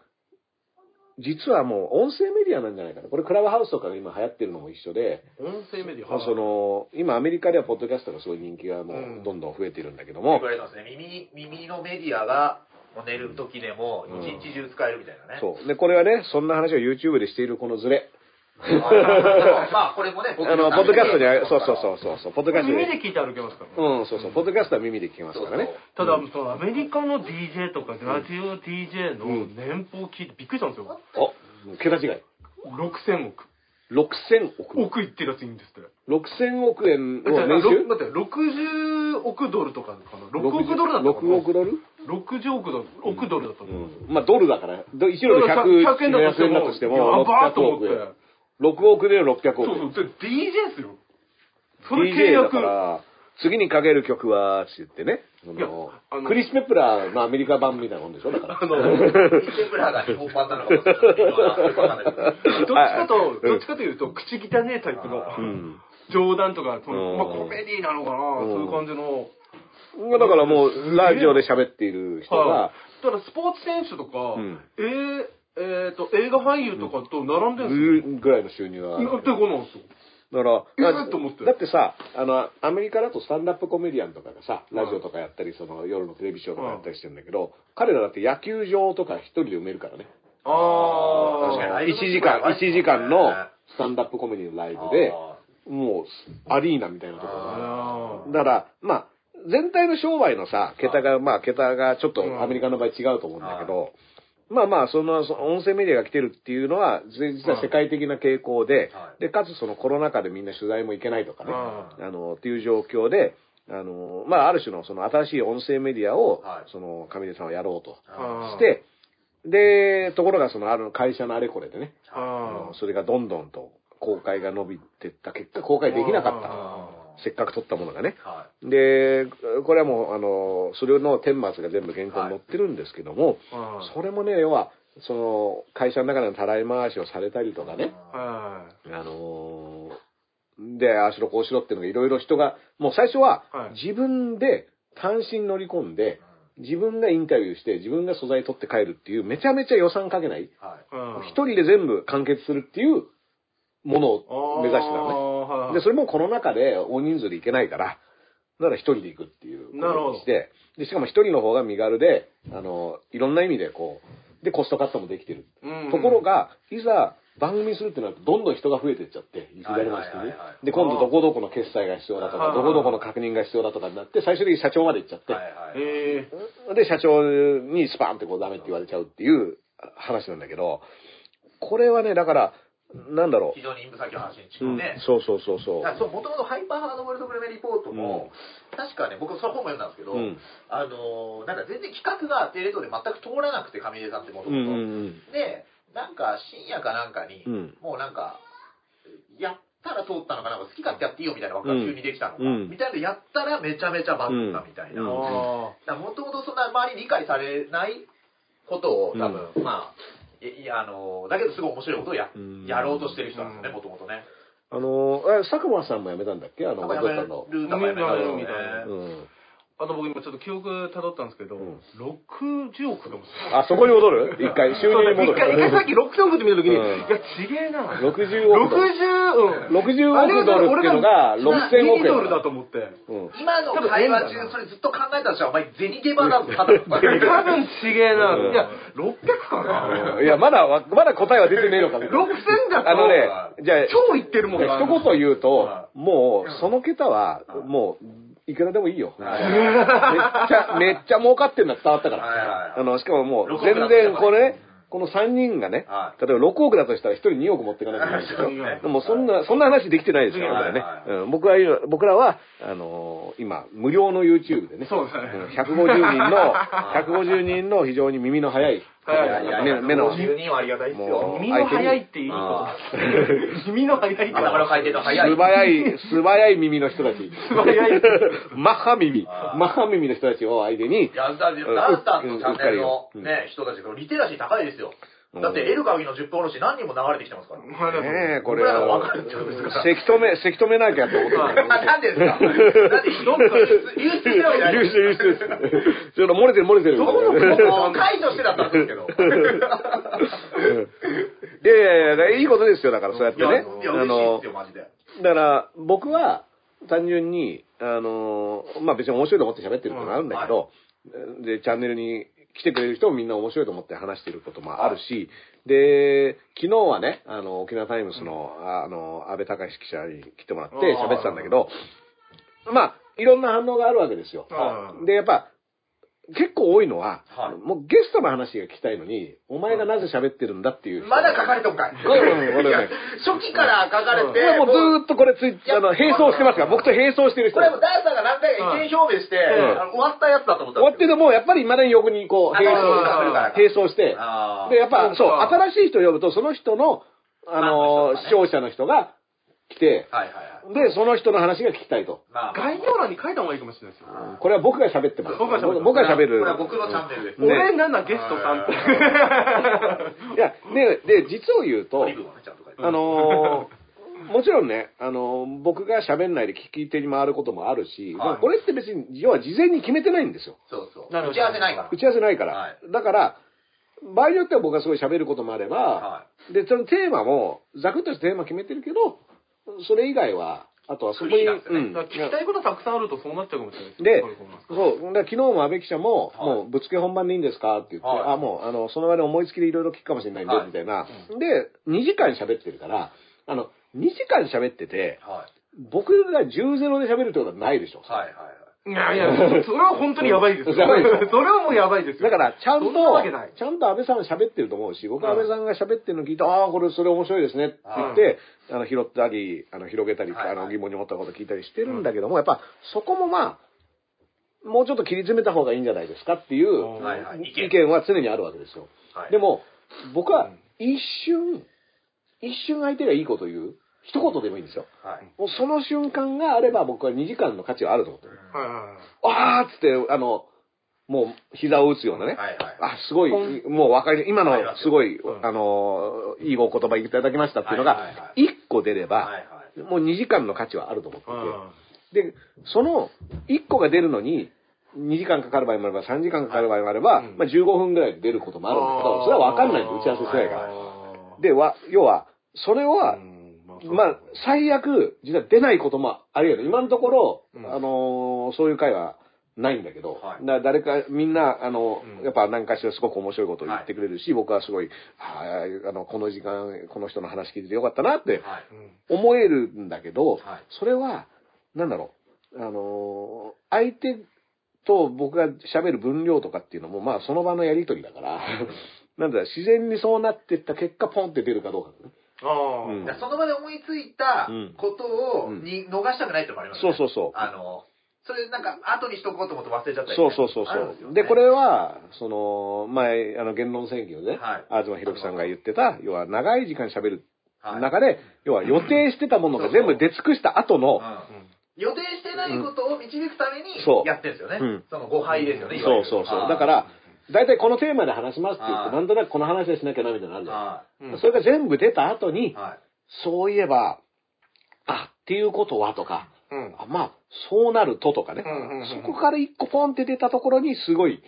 実はもう音声メディアなんじゃないかな。これクラブハウスとかが今流行ってるのも一緒で、音声メディア。まあその、今アメリカではポッドキャストがすごい人気がもうどんどん増えてるんだけども言わ、れてますね。耳、耳のメディアが、もう寝る時でもうん一日中使えるみたいなね。そう。で、これはね、そんな話を YouTube でしているこのズレ。まあ、これもね、僕あの、ポッドキャストには、そうそうう。そうそうそう、ポッドキャスト耳で。で聞いて歩けますから。うん、そうそう、ポッドキャストは耳で聞きますからね。ただ、そのアメリカの DJ とかラジオ DJ のうん年俸聞いてびっくりしたんですよ。お、桁違い。6000億。6000億。億いってるやついいんですって。6000億円だっての年収？ろ待って、60億ドルとかかな ?6 億ドルだったかな？6億ドル？60億ドル、億ドルだったの。うん。まあ、ドルだから、ど1ドル100 100円だとしても、円だとしても、やばーと思600って。6億で600億円。そうそう、で DJ っすよ。それ契 DJ だ約。から、次にかける曲は、って言ってね。いやあのクリス・ペプラーのアメリカ版みたいなもんでしょだから。あの、インテプラが日本版なのかもしれないけどよくわかんないけどちかと、うんどっちかというと、口汚ねえタイプのうん。冗談とか、そのうんまあコメディなのかな、うんそういう感じの。だからもう、ラジオで喋っている人はが、い。ただ、スポーツ選手とか、うんえーえーと、映画俳優とかと並んでるんですよ。ぐらいの収入がある。なんてこなんですよ。だから、だってさ、あの、アメリカだとスタンダップコメディアンとかがさ、ラジオとかやったり、その夜のテレビショーとかやったりしてるんだけど、彼らだって野球場とか一人で埋めるからね。あ確かに。1時間、1時間のスタンダップコメディのライブで、もう、アリーナみたいなところだから、まあ、全体の商売のさ、桁が、まあ、桁がちょっとアメリカの場合違うと思うんだけど、まあまあ、その、その音声メディアが来てるっていうのは、ぜ実は世界的な傾向で、はい。で、かつそのコロナ禍でみんな取材も行けないとかね、ああの、っていう状況で、あの、まあ、ある種のその新しい音声メディアを、はい。その、上出さんはやろうとあして、で、ところがその、ある会社のあれこれでね、ああのそれがどんどんと公開が伸びてった結果、公開できなかったせっかく撮ったものがね。ーはで、これはもう、あの、それの顛末が全部原稿に載ってるんですけども、あそれもね、要は、その、会社の中でのたらい回しをされたりとかね、はあのーで、ああしろこうしろっていうのがいろいろ人が、もう最初ははい。自分で単身乗り込んで、自分がインタビューして、自分が素材取って帰るっていう、めちゃめちゃ予算かけない、一人で全部完結するっていうものを目指してたのね。で、それもこの中で大人数で行けないから、だから一人で行くっていうことにして、で、しかも一人の方が身軽で、あの、いろんな意味でこう、で、コストカットもできてる。うんところが、いざ番組するってなると、どんどん人が増えていっちゃって、いはいはいはい。で、今度どこどこの決済が必要だとか、はいどこどこの確認が必要だとかになって、最終的に社長まで行っちゃって、はいはい。ええで、社長にスパーンってこうダメって言われちゃうっていう話なんだけど、これはね、だから、なんだろ非常にインプ先の話にう。うん近いね。そうそうそうそう。そう、もともとハイパーハードボイルドグルメリポートも、確かね、僕その本も読んだんですけど、うん。あのーなんか全然企画がテレ東で全く通らなくて、上出さんってもとうんうもん。と。で、なんか深夜かなんかに、うん。もうなんか、やったら通ったのかなんか好き勝手やっていいよみたいな枠が急にできたのか、うん。みたいなのやったらめちゃめちゃバズったみたいな。もともとそんな周りに理解されないことを多分、まあ、いいやあの、だけどすごい面白いことをや,、うんやろうとしてる人なんですよね、うんもともとね。あの、え佐久間さんも辞めたんだっけ？あの、なんかやめゴッドタンの。る、なんかやめたうんみたいな。うん。あと僕今ちょっと記憶辿ったんですけど、うん60億かもしれない。あ、そこに戻る？一回、収入に戻一回、一回さっる。き60億って見たときに、うんいや、ちげえな。60億ドル。60、うん。60億ドルっていうのが6000億円。ドルだと思って。うん。今の会話中、それずっと考えたとしたら、お前、銭ゲバだぞ、た。多分ちげえな。うんいや、600かな。いや、まだわ、まだ答えは出てねえのかみたいな6000だと、あのね、じゃあ、超いってるもん一言言うとは、もう、その桁は、もう、いくらでもいいよ。めっはいちゃ、めっちゃ儲かってるのは伝わったから。あの、しかももう6、億全然これこの3人がねは、例えば6億だとしたら1人2億持っていかなきゃいけない。んですよ。でもそんな、そんな話できてないですから、ね。僕は今、僕らは、あのー今、無料の YouTube でね、そうですね。ん150人の、150人の非常に耳の速い、はいいやいや目目の、10人はありがたいですもよう。耳の速いっていいあこと。耳の速いか頭のら。回転の速い。素早い、素早い耳の人たち。素早い。マッハ耳。マッハ耳の人たちを相手にい、や、だって、ダンさんのチャンネルのね、人たちがリテラシー高いですよ。だって、エルカギの10分おろし何人も流れてきてますから。ねえ、これ僕らがは分かるってことですから、せき止め、せき止めなきゃと思ってたんだなんでですか？なんで、どんどん流出してるわけじゃない流出流出です。ちょっと漏れてる漏れてる。もう解除してだったんですけど。いやいやいや、いいことですよ、だからそうやってね。いや、嬉しいですよ、マジで。だから、僕は、単純に、あの、まあ別に面白いと思って喋ってるってのもあるんだけど、で、チャンネルに来てくれる人もみんな面白いと思って話してることもあるし、で、昨日はね、あの、沖縄タイムスの、あの、安倍隆史記者に来てもらって喋ってたんだけど、まあ、いろんな反応があるわけですよ。うんで、やっぱ、結構多いのは、はい。もうゲストの話が聞きたいのに、お前がなぜ喋ってるんだっていう人。まだ書かれとんかい。うん俺ね初期から書かれて、もうずーっとこれついあの、並走してますから、僕と並走してる人。これもダンさんが何回か意見表明して、終わったやつだと思った。終わってても、やっぱり未だに横にこう、あ並走、並走して、で、やっぱ、そう、新しい人を呼ぶと、その人の、あのまあ視聴者の人が来て、はいはいはい。で、その人の話が聞きたいと。まあ、概要欄に書いた方がいいかもしれないですよ。これは僕が喋ってます。僕が喋ってます僕が喋る。これは僕のチャンネルです。ね俺なんだゲストさんって。いや、で、で、実を言うと、あのーもちろんね、あのー僕が喋んないで聞き手に回ることもあるし、はいこれって別に、要は事前に決めてないんですよ。そうそう。打ち合わせないから。打ち合わせないから。はいだから、場合によっては僕がすごい喋ることもあれば、はで、そのテーマも、ざくっとしたテーマ決めてるけど、それ以外は、あとはそこに、ね。うん。聞きたいことたくさんあるとそうなっちゃうかもしれないでそう。で昨日も安倍記者も、はい。もうぶっつけ本番でいいんですかって言って、はい。あ、もう、あの、その場で思いつきでいろいろ聞くかもしれないんで、はい。みたいな。で、2時間喋ってるから、あの、2時間喋ってて、は僕が10ゼロで喋るってことはないでしょ。はいはいはい。いやいや、それは本当にやばいですよ。やばいでしょそれはもうやばいですよ。だから、ちゃんそんちゃんと安倍さんが喋ってると思うし、僕は安倍さんが喋ってるの聞いて、ああ、これ、それ面白いですねって言って、あの、拾ったり、あの、広げたり、はいはいあの、疑問に思ったこと聞いたりしてるんだけども、やっぱ、そこもまあ、もうちょっと切り詰めた方がいいんじゃないですかっていうはい意見は常にあるわけですよ。はいでも、僕は一瞬、一瞬相手がいいこと言う。一言でもいいんですよ。はい。もうその瞬間があれば僕は2時間の価値はあると思ってる。はいはいはい。あーっつって、あの、もう膝を打つようなね。はいはい。あ、すごい、もうわかり、今のすごい、うんあの、いいお言葉いただきましたっていうのがはいはいは、一個出れば。もう2時間の価値はあると思ってて、で、その1個が出るのに、2時間かかる場合もあれば、3時間かかる場合もあれば、うんまあ15分ぐらいで出ることもあるんだけど、それはわかんないんで、打ち合わせしてないから。らで、わ、要は、それは、まあ、最悪、実は出ないこともあり得る。今のところ、うん。あのーそういう会はないんだけど、はい。だ誰か、みんな、あの、うん。やっぱ何かしらすごく面白いことを言ってくれるし、僕はすごい、あーあの、この時間、この人の話聞いててよかったなってはい。思えるんだけど、はい。それは、なんだろう、あのー相手と僕が喋る分量とかっていうのも、まあ、その場のやりとりだから、なんだろう、自然にそうなってった結果、ポンって出るかどうかだね。ああ。うん。その場で思いついたことを、うん。に逃したくないってのもありますそうそうそう。あの、それなんか後にしとこうと思って忘れちゃったりね、そうそうそうそう。でこれは、その、前、あの、言論選挙でね、はい。東博樹さんが言ってた、要は長い時間喋るはい。中で、要は予定してたものが全部出尽くした後の、うん。予定してないことを導くためにそう。やってるんですよね。うん。その誤配ですよね、いわそうそうそう。だから、大体このテーマで話しますって言って、なんとなくこの話はしなきゃなみたいなのあるじゃはん。それが全部出た後に。そういえば、あ、っていうことはとか、うん。あまあ、そうなるととかねそこから一個ポンって出たところにすごい、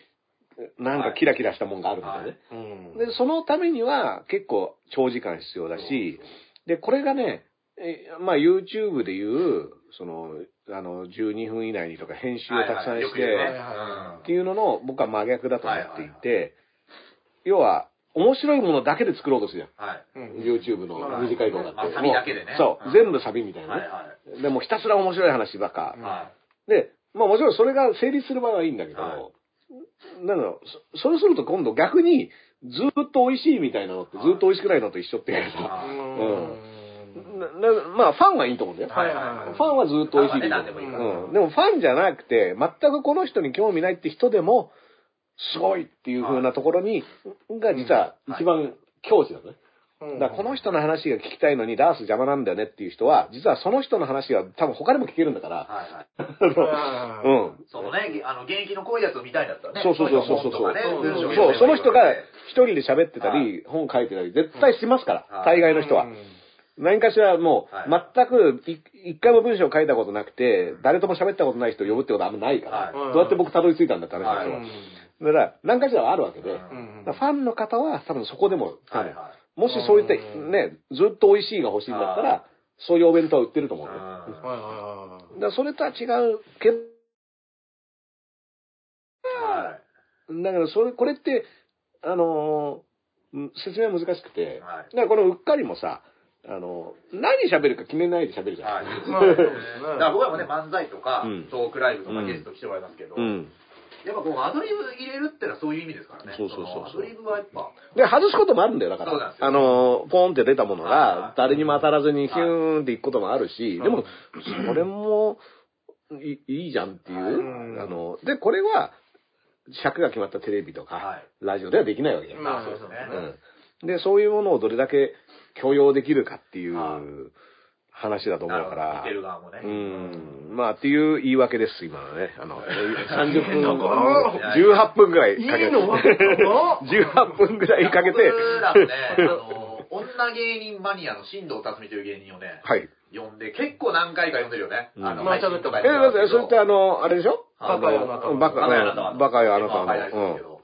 なんかキラキラしたもんがあるみたいなね。うん。で、そのためには結構長時間必要だし、で、これがね、えまあ YouTube でいう、その、あの、12分以内にとか編集をたくさんして、っていうのの僕は真逆だと思っていて、要は、面白いものだけで作ろうとするじゃん。YouTube の短い動画って。まあサビだけでね。そう。う、ん。全部サビみたいなはいね。はい。でもひたすら面白い話ばっか。はで、まあもちろんそれが成立する場合はいいんだけど、はなんだろう、そそれすると今度逆にずっと美味しいみたいなのってずっと美味しくないのと一緒ってうん。ななまあファンはいいと思うんだよ。はいはいファンはずっと美味しいでもいいからうん。でもファンじゃなくて、全くこの人に興味ないって人でも、すごいっていう風なところに、が実は一番境地だね。うんだこの人の話が聞きたいのにダース邪魔なんだよねっていう人は、実はその人の話が多分他でも聞けるんだから、はいはい。うん。そのね、あの、現役の濃いやつを見たいんだったらね。そうそうそうそうそう。そうその人が一人で喋ってたり、本書いてたり、絶対しますから、うん大概の人は。何かしらもう、は全くい一回も文章を書いたことなくて、誰とも喋ったことない人を呼ぶってことはあんまないから、はい。どうやって僕たどり着いたんだって話ですよ。はい。だから、何かしらはあるわけで、ファンの方は多分そこでも、もしそういったうん。ね、ずっと美味しいが欲しいんだったら、そういうお弁当は売ってると思うだそれとは違うけど、はい。だからそれ、これって、あのーうん説明は難しくて、はい。だからこのうっかりもさ、あのー何喋るか決めないで喋るじゃん。はい。まあそうですねだから僕らもね、漫才とかうん、トークライブとかうんゲスト来てもらいますけど、うん。やっぱこうアドリブ入れるってのはそういう意味ですからね。そうそうそうそうのアドリブはやっぱ、で、外すこともあるんだよ、だから。そうなんですよあのー、ポンって出たものはいが、誰にも当たらずにヒューンっていくこともあるし、でも、それも、いいいじゃんっていうう。んあの、で、これは、尺が決まったテレビとか、はいラジオではできないわけじゃん。まあまあそうですよね。うん。で、そういうものをどれだけ許容できるかっていうはい話だと思うから見て。る側もね。うん。まあ、っていう言い訳です、今のね。あの、30分、だから18分ぐらいい。いかけて。の分かった18分ぐらいかけて。女芸人マニアの新藤辰巳という芸人をね、はい。呼んで、結構何回か呼んでるよね。うんあの、まあ配信とかえ、それってあの、あれでしょ？バカよあなたはバカ、よあなたバカよあなた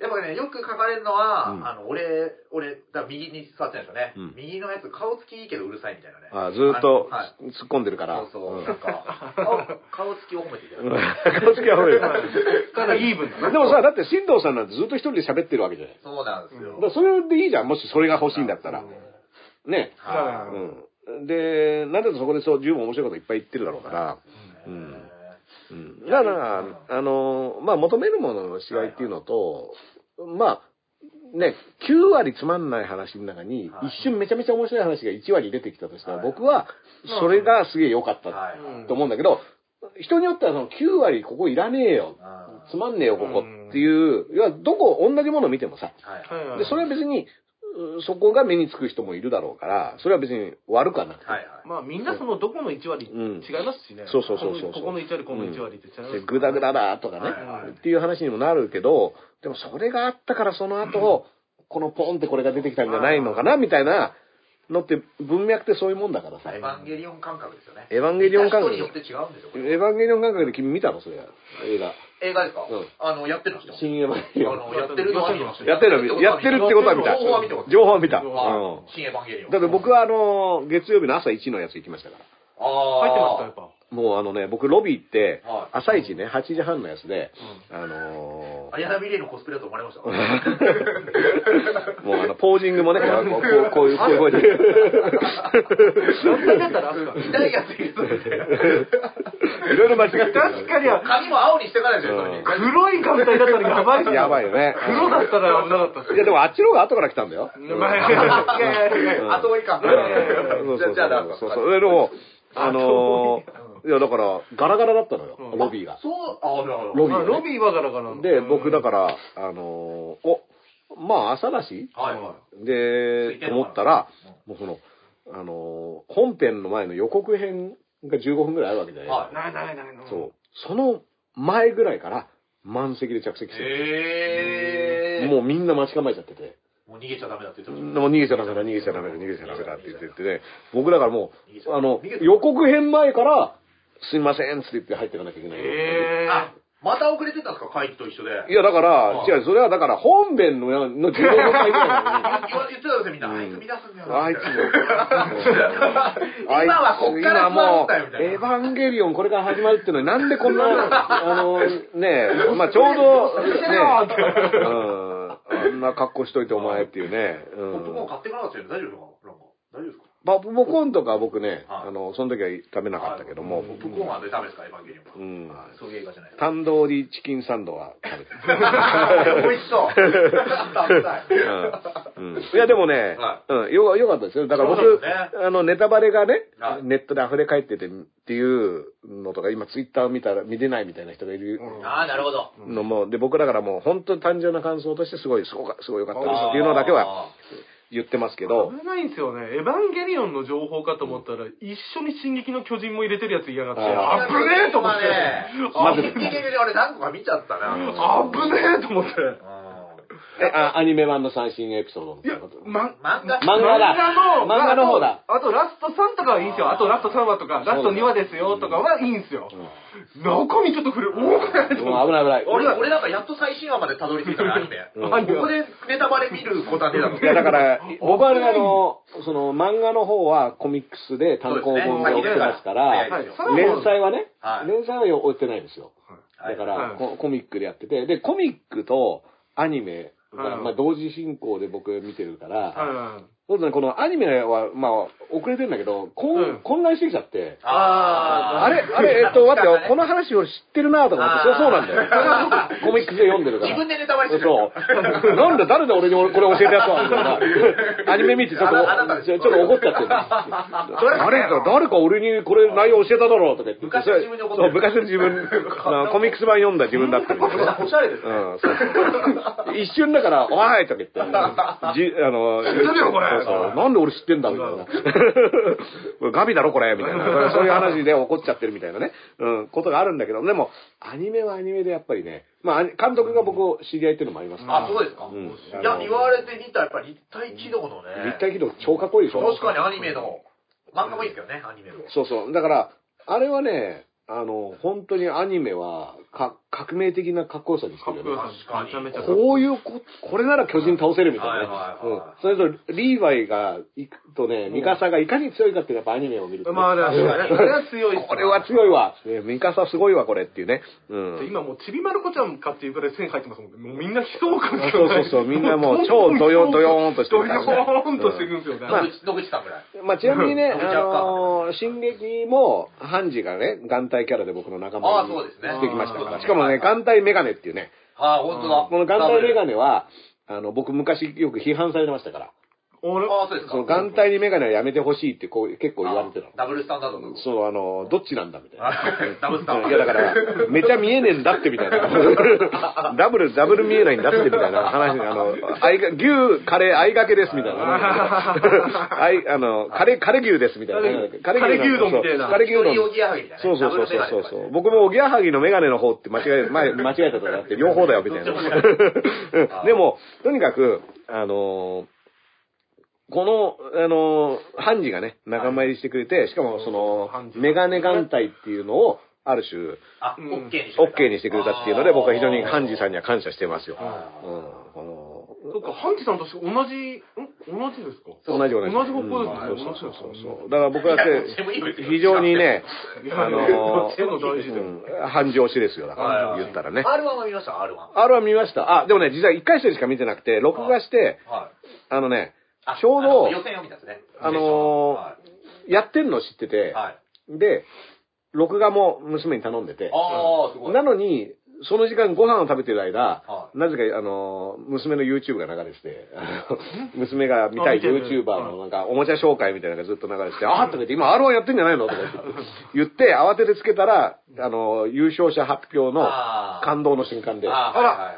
やっぱね、よく書かれるのは、うんあの、俺、俺、だ右に座ってるんですよね。うん右のやつ顔つきいいけどうるさいみたいなね。あずーっとはい。突っ込んでるから。そうそう。んなんか、顔、顔つきを褒めてい。顔つきは褒める ただイーブンだな。でもさ、だって新藤さんなんてずっと一人で喋ってるわけじゃない。そうなんですよ。だそれでいいじゃん、もしそれが欲しいんだったら。ね。はうん。で、なんだとそこでそう、十分面白いこといっぱい言ってるだろうから、うん。うん。だから、あの、まあ、求めるものの違いっていうのと、まあ、ね、9割つまんない話の中に、はい一瞬めちゃめちゃ面白い話が1割出てきたとしたら、はい僕は、それがすげえ良かったはい。と思うんだけど、人によってはその9割ここいらねえよ。あつまんねえよ、ここっていう、いや、どこ、同じもの見てもさ。で、それは別に、うそこが目につく人もいるだろうから、それは別に悪くはなくて。はい。まあみんなそのどこの1割うん。違いますしね。そうそうそうそうここの1割、この1割って違いますで、グダグダだとかね、はいはい。っていう話にもなるけど、でもそれがあったからその後、このポンってこれが出てきたんじゃないのかな、みたいなのって、文脈ってそういうもんだからさ。エエヴァンゲリオン感覚ですよね。エヴァンゲリオン感覚によって違うんですよ。これヴァンゲリオン感覚で君見たの？それ、映画。映画ですか？うんあの、やってるの人新エヴァンゲリオン。あの、やってるのは見ましたやってるのやってるってことは見た。情報は見てます。情報は見た。うはい新エヴァンゲリオン。ん。だって僕はあの、月曜日の朝1のやつ行きましたから。あ入ってますか、やっぱ。ぱ。もうあのね、僕ロビー行ってはい、朝一ね、8時半のやつで、あのー綾波レイのコスプレだと思われました？もうあの、ポージングもね、こうこうこういう、こういう声で。何回だったらあすか痛いやついる。いろいろ間違ってる。確かには、髪も青にしてからですよ、それに。黒い眼帯だったらやばいやばいよね。黒だったら危なかったっすいや、でもあっちの方が後から来たんだよ。まあいやいやいや後追いか。じゃあ、そうそう。でも、あのー、いや、だから、ガラガラだったのよ、うんロビーが。そう、あ、なるほど。ロビーまあロビーはガラガラなで、僕だから、あのー、お、まあ朝だし、はいはで、と思ったら、もうその、あのー、本編の前の予告編が15分ぐらいあるわけじゃない、はいないないないない。そう。その前ぐらいから満席で着席い。してる。へー。もうみんな待ち構えちゃってて。もう逃げちゃダメだって言ってもう逃げちゃダメだ、逃げちゃダメだ、逃げちゃダメだって言っててね、僕だからもう、あの予告編前から、すいませんっつって言って入っていかなきゃいけない。えあ、また遅れてたんですか？会議と一緒で。いや、だからは、い違う、それはだから本編のの15分前ぐらいなのに、言ってたんですよ、みんな。うんあいつ見出すんだよ。あいつも今はこっから今もう座ったよみたいなエヴァンゲリオンこれから始まるっていうのになんでこんな、あの、ねまあちょうど、ね、うん、あんな格好しといてお前っていうね、うん。ポップコーン買ってかなかったよね。大丈夫ですか？丈夫ですかポップコーンとか僕ね、はいあの、その時は食べなかったけども、ポップコーンはダメですかエヴァンゲリオンは。うん。はいそういう映画じゃないですか。タンドーリチキンサンドは食べて 美味しそう。食べたい。うんうんいや、でもね、はうん、よ、よかったですよ。だから僕、ねあの、ネタバレがね、はいネットで溢れ返っててっていうのとか、今ツイッター見たら見れないみたいな人がいるああ、なるほど。のも、で、僕だからもう本当に単純な感想としてすごい、すごか、すごい良かったですっていうのだけは言ってますけど、危ないんですよね。エヴァンゲリオンの情報かと思ったら、一緒に進撃の巨人も入れてるやついやがって、ああ危ねえと思って。まず、結局俺何個か見ちゃったな。危ねえと思って。えあアニメ版の最新エピソードみいやたいなこと、漫画？漫画だ。の漫画の方だ。あとラスト3とかはいいんですよ。あとラスト3話とか、ラスト2話ですよとかはいいんですよ。中身ちょっと触れ、おおうん。危ない危ない。俺、俺なんかやっと最新話までたどり着いたね、アニメ。うん。ここでネタバレ見ることはねえだろ。いや、だから、僕はね、あの、その、漫画の方はコミックスで単行本で追ってますから、はいはい。連載はね、はい。連載は追ってないんですよ。はい。だから、はい。ココミックでやってて、で、コミックとアニメまあ、同時進行で僕見てるから、はいそうですね、このアニメは、まあ、遅れてんだけど、混うん混乱してきちゃって、ああれ、あれ、えっと、待ってよ、この話を知ってるなとか思って、そうそうなんだよ。コミックスで読んでるから。自分でネタバレしてる。そう。なんで誰で俺にこれ教えたやつはみたいな。アニメ見てちょっと、あなたですちょっと怒っちゃってる。誰か、誰か俺にこれ内容教えただろうとか言って。昔の自分に怒ってるそう、昔の自分、あのコミックス版読んだ自分だったみたいな。おしゃれですね。うん、そうそう一瞬だから、おいとか言って、じあの、知ってるよこれなんで俺知ってんだみたいな。ガビだろこれみたいな。そういう話で怒っちゃってるみたいなね、うん、ことがあるんだけど、でも、アニメはアニメでやっぱりね、まあ、監督が僕を知り合いっていうのもありますからあ、そうですか。うんいや、言われてみたらやっぱ立体軌道のね。立体軌道超かっこいいでしょ？確かにアニメの。漫画もいいですけどね、アニメの。そうそう。だから、あれはね、あの、本当にアニメはか革命的なかっこよさですけどね。確か？にめちゃめちゃこういうこ、これなら巨人倒せるみたいなね。はいはいはいうんそれと、リーバイが行くとね、ミカサがいかに強いかっていうのはやっぱアニメを見るとね、まあ、あれは、あれは強いこれは強いわ。ねミカサすごいわ、これっていうね。うん。今もうちびまる子ちゃんかっていうくらい線入ってますもんね。もうみんな悲壮感そうそうそうみんなもう超ドヨドヨーンとしてるねヨーンとしていくんですよね。野口野口さんぐらい。まあ、ちなみにね、あのー進撃も、ハンジがね、眼帯キャラで僕の仲間にあそうですねしてきましたしかもね、眼帯メガネっていうね、ああ、本当だ。この眼帯メガネ。ネは、あの、僕昔よく批判されてましたから。俺、ああ、そうですか。その眼帯にメガネはやめてほしいってこう結構言われてたの。ダブルスタンダードの？そう、あの、どっちなんだみたいな。ダブルスタンダード。いやだから、めちゃ見えねえんだってみたいな。ダブル、ダブル見えないんだってみたいな話に、あの、あいが、牛、カレー、あいがけですみたいな。あい、あの、カレー、カレ牛ですみたいな。カレー牛丼みたいなカレー牛丼。そうそうそうそうそう。僕もおぎやはぎのメガネの方って間違え、前、間違えたとかあって、両方だよみたいな。うんでも、とにかく、あのこの、あのハンジがね、仲間入りしてくれて、しかもそのハン、ジメガネ眼帯っていうのを、ある種、オッケーにしてオッケーにしてくれたっていうので、僕は非常にハンジさんに。には感謝してますよ。あうん。このそっか、ハンジさんとして同じ、ん？同じですか？同じ同じ。同じ方向ですねうんそうそうそうそう。だから僕は非常にね、あのどっちでも大事だようん繁盛しですよ、だから、言ったらね。R1 は見ました ?R1。R は見ました。あ、でもね、実は1回戦しか見てなくて、録画して、はい。あのね、あちょうど予選を見たんですね。あのーはやってんの知っててい。、はい。で、録画も娘に頼んでて。なのに、その時間ご飯を食べてる間は、なぜか、あの、娘の YouTube が流れてて、娘が見たい YouTuber のなんか、おもちゃ紹介みたいなのがずっと流れてて、あーとか言って、今 R1 やってんじゃないの？とか言って、慌ててつけたら、あの、優勝者発表の感動の瞬間で、あーはいはいはいはい。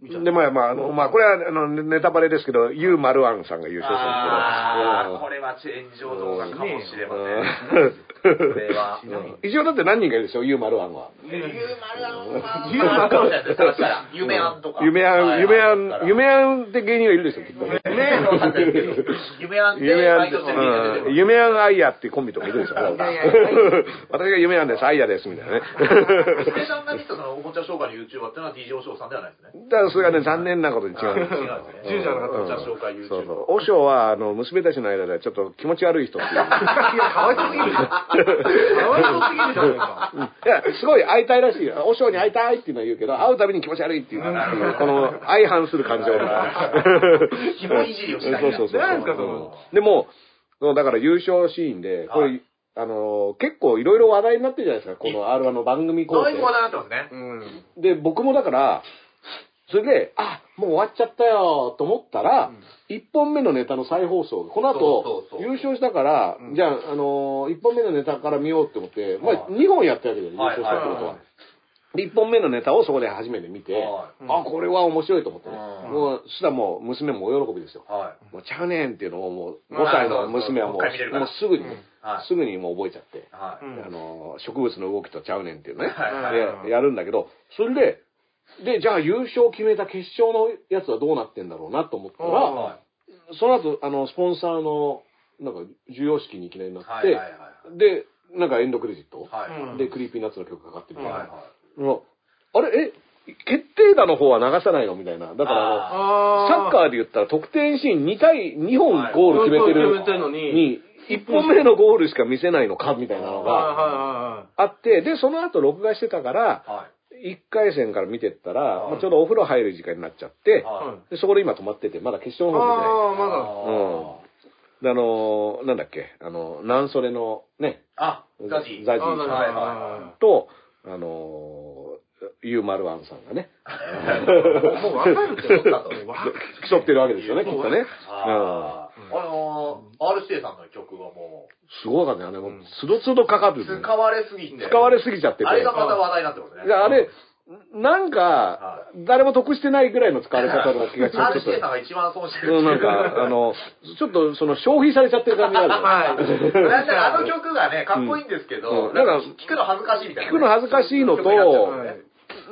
で、まあまあ、あの、まあ、これは、あの、ネタバレですけど、ユーマルアンさんが優勝ああ、したん。これは炎上動画かもしれまうん。せん。これは。うん一応だって何人かいるでしょ、ユーマルアンは。ユーマルアンは、ユーマルアンです探したら、夢アンとか。夢アン、夢アン、夢アアンって芸人はいるでしょ、きっとね。夢アンで夢アン。夢アンアイヤっていうコンビとかいるでしょ。私が夢アンです、アイヤです、みたいなね。娘さんが見たそのおもちゃ紹介の YouTuber っていうのは DJ おしょうさんではないですね。だからそれがね、残念なことに違うんですよ。違うんですね。銃じゃなかったおもちゃ紹介 YouTuber。そうそう。和尚は、あの、娘たちの間ではちょっと気持ち悪い人っていう。いや、かわいそうすぎるわいそうすぎるじゃないですか。いや、すごい会いたいらしいよ。和尚に会いたいっていうのは言うけど、会うたびに気持ち悪いっていう、この相反する感情が。紐いじりをしたいそうそうそう。何ですかそでも、だから優勝シーンで、これ、はいあの、結構いろいろ話題になってるじゃないですか、この R1 の番組構だいぶ話成。題になってますね。うん。で、僕もだから、それで、あ、もう終わっちゃったよと思ったら、一本目のネタの再放送、この後そうそうそう優勝したから、うん。じゃあ、あのー、一本目のネタから見ようって思って、まあ、はい。二本やったわけですよ、優はい勝したってことは。はい。で一本目のネタをそこで初めて見て、はあ、これは面白いと思ってね。うん。もう、そしたらもう娘も大喜びですよ。はい。もうちゃうねんっていうのをもう、うん5歳の娘はもう、もうすぐに、はい。すぐにもう覚えちゃって、あの、植物の動きとちゃうねんっていうね、はいはい。でやるんだけど、それで、で、じゃあ優勝を決めた決勝のやつはどうなってんだろうなと思ったら、はその後、あの、スポンサーの、なんか、授与式にいきなりなって、はいはいはいで、なんかエンドクレジット、はい。うんで、クリーピーナッツの曲かかってるみたいな。はいはうんあれ、え、決定打の方は流さないのみたいな。だからあの、あサッカーで言ったら得点シーン2対、2本ゴール決めてる決めてるのにに、1本目のゴールしか見せないのかみたいなのがはいはあって、で、その後録画してたから、い。はい。1回戦から見てったら、はいまあちょうどお風呂入る時間になっちゃって、いはい。はでそこで今止まってて、まだ決勝あの方見てない。あ、まだ。あであのーなんだっけ、あの、南ソレのね、あ、ザジー。ザジーあなるほどはと、あのー、ユーマルワンさんがね、もう分かるってそうだと競ってるわけですよね、きっとね。あのー、R 指定さんの曲がもすごかったよね。もう、つどつどかかるう、んですね使われすぎて。使われすぎちゃってて。あれがまた話題になってますね。あれ、なんかは、誰も得してないぐらいの使われ方な気がちょっと指定さんが一番損してるうん、なんか、あの、ちょっとその消費されちゃってる感じがある。はいなんか あの曲がね、かっこいいんですけうど、んなんかなんか聞くの恥ずかしいみたいなね。聞くの恥ずかしいのと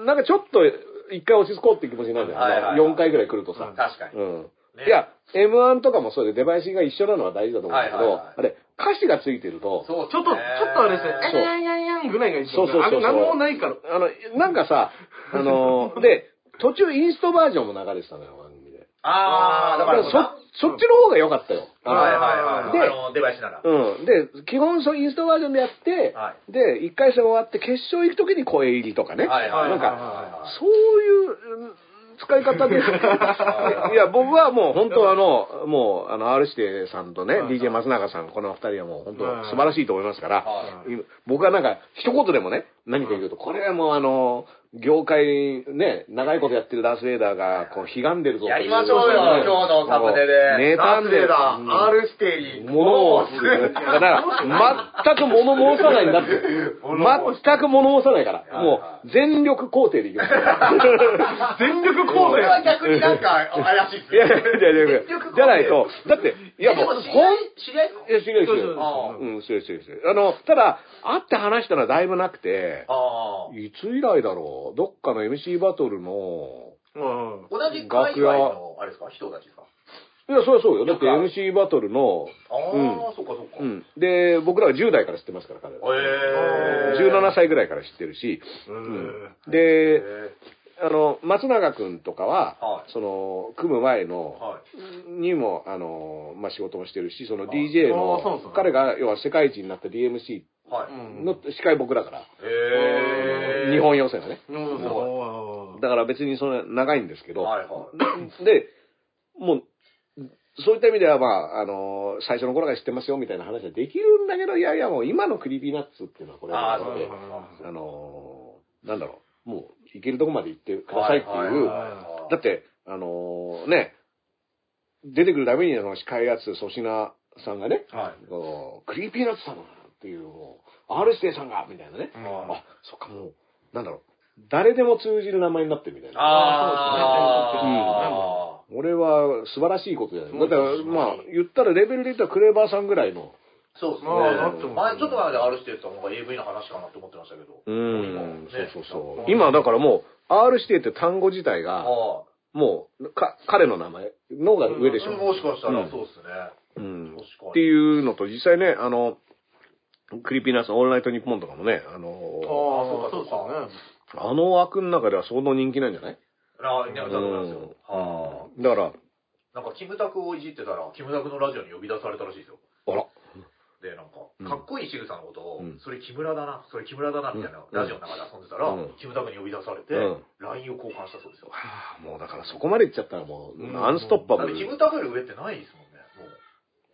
なんかちょっと一回落ち着こうって気持ちになるじゃん。はいはいはい4回ぐらい来るとさ。確かに。うん。ねいや、M1 とかもそうで出囃子が一緒なのは大事だと思うんだけど、はいはいはいあれ、歌詞がついてると、そうちょっと、ちょっとあれですね、えやんやんやんぐらいがいいですよね。そうそうそうそうあれなんもないから。あの、なんかさ、あの、で、途中インストバージョンも流れてたのよ、番組で。ああ、だから、そ、そっちの方が良かったよ。あのはいはいはい。であの、出囃子なら。うん。で、基本そうインストバージョンでやって、はで、一回戦終わって決勝行くときに声入りとかね。はいはいなんか、か、そういううん使い方で。いや、僕はもう本当あの、もう、あの、R 指定さんとね、はい DJ 松永さん、この二人はもう本当はい。素晴らしいと思いますから、僕はなんか、一言でもね、何か言うと、これはもうあの、業界ね、長いことやってるダース・レーダーが、こう、悲願でるぞやりましょうよ、今日のサムネで。妬んでる。だ、うん R 指定に。物を申す。だから、全く物申さないんだって。全く物申さないから。もう、全力肯定でいきます。全力こ構成。れは逆になんか怪しいっすいやいやいやいや全力肯定じゃないと、だって、いやもう、ほん、い知り合いいや、知り合い知り合いそうん、知り合い知り合い知り合いあの、ただ、会って話したのはだいぶなくて、ああ。いつ以来だろう、どっかの MC バトルの、うん。同じ海外の、あれですか、人たちですか？いや、そりゃそうよ。だって MC バトルの、ああ、そっかそっか。う。ん。で、僕らは10代から知ってますから、彼は。ええ。17歳ぐらいから知ってるし、うん。で、えあの、松永くんとかは、はいその、組む前えの、はい。にも、あの、まあ、仕事もしてるし、そのあ DJ あそうそうの、彼が、要は世界一になった DMC はい。の司会僕だから、ええ。日本予選がね。うん。だから別にその長いんですけど、はいはい。で、もう、そういった意味では、まあ、あの、最初の頃から知ってますよみたいな話はできるんだけど、いやいや、もう今のクリーピーナッツっていうのはこれはああ、そうであの、なんだろう、もう、行けるとこまで行ってくださいっていう、はだって、あのね、出てくるためにあの司会やつ、粗品さんがね、はい。クリーピーナッツさんだっていう、もう、R 指定さんが、みたいなね。うんあ、そっか、もう、なんだろう、誰でも通じる名前になってるみたいな。ああ、俺は素晴らしいことじゃない。だから、そうですねまあ、言ったらレベルで言ったら KREVAさんぐらいの。そうですね。ちょっと前まで R 指定ってのが AV の話かなって思ってましたけど。うん、ねそうそうそう。今、だからもう、R 指定って単語自体が、あもう、か、彼の名前のが上でしょ。あ。もしかしたうんらそうですね。うん。っていうのと、実際ね、あの、クリーピーナッツのオールナイトニッポンとかもね、あの、ああ、そうですよね。あの枠の中では相当人気なんじゃない？ああ、ね、だと思いますよ。うんはだから、あ。なんか、キムタクをいじってたら、キムタクのラジオに呼び出されたらしいですよ。あら、で、なんかうん、かっこいい仕草のことを、うんそれ木村だな、それ木村だな、みたいな、うんラジオの中で遊んでたら、うんキムタクに呼び出されて、うん LINE を交換したそうですよ。はあもうだからそこまで行っちゃったらもう、うんアンストッパブル。だってキムタクより上ってないですもんね。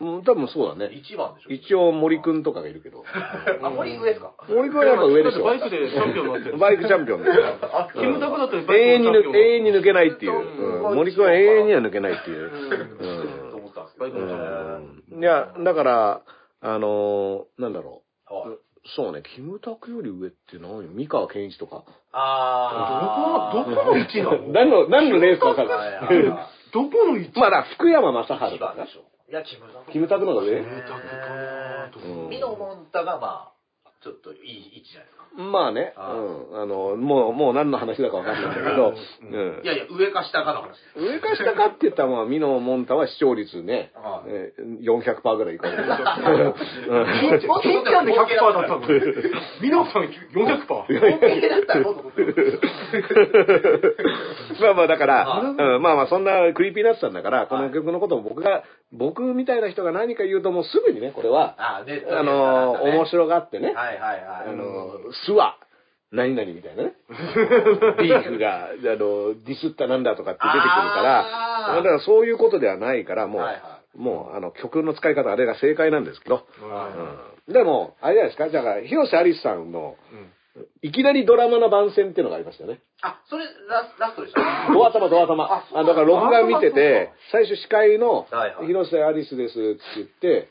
うん、多分そうだね。一番でしょ。一応森くんとかがいるけど。あ、森上ですか？森くんはやっぱ上でしょ。バイクでチャンピオンになってる。バイクチャンピオンですよ。あ、キムタクだって永遠に永遠に抜けないっていう。うんうん森くんは永遠には抜けないっていう。うんと思ったんですけど。バイクのチャンピオンうんいや、だから、あのーなんだろはい。う。そうね、キムタクより上って何？三河健一とか。あー。どこの位置なの？何の、何のレースかわかんはいなはいはいどこの位置い。まあだ、福山雅治一とか番でしょ。いや、キムタク。キムタクの方が上？キムタクかうん。ミノモンタが、まあ、ちょっといい位置じゃないですか。まあね、あうん。あの、もう、もう何の話だかわかんないんだけど、うん。いやいや、上か下かの話です。上か下かって言ったら、まあ、みのもんたは視聴率ね、はいえー400%ぐらいいかない。欽ちゃんで100%だったの。みのさん400%。本気だったらもっと取っまあまあだから、はいうん、まあまあそんなクリーピーナッツさんだから、この曲のことを僕が、僕みたいな人が何か言うともうすぐにね、これは、あ、ネットであの、面白がってね、はいはいはい。あの、すわ、何々みたいなね。ビーフが、あの、ディスったなんだとかって出てくるから、だからそういうことではないから、もう、はいはもう、あの、曲の使い方、あれが正解なんですけど、はうん。でも、あれじゃないですか、だから、広瀬アリスさんの、いきなりドラマの番宣っていうのがありましたよね。あ、それラスラストでしたドア玉、ドア玉。あだから録画見てて、最初司会のはいはい。広瀬アリスですって言って、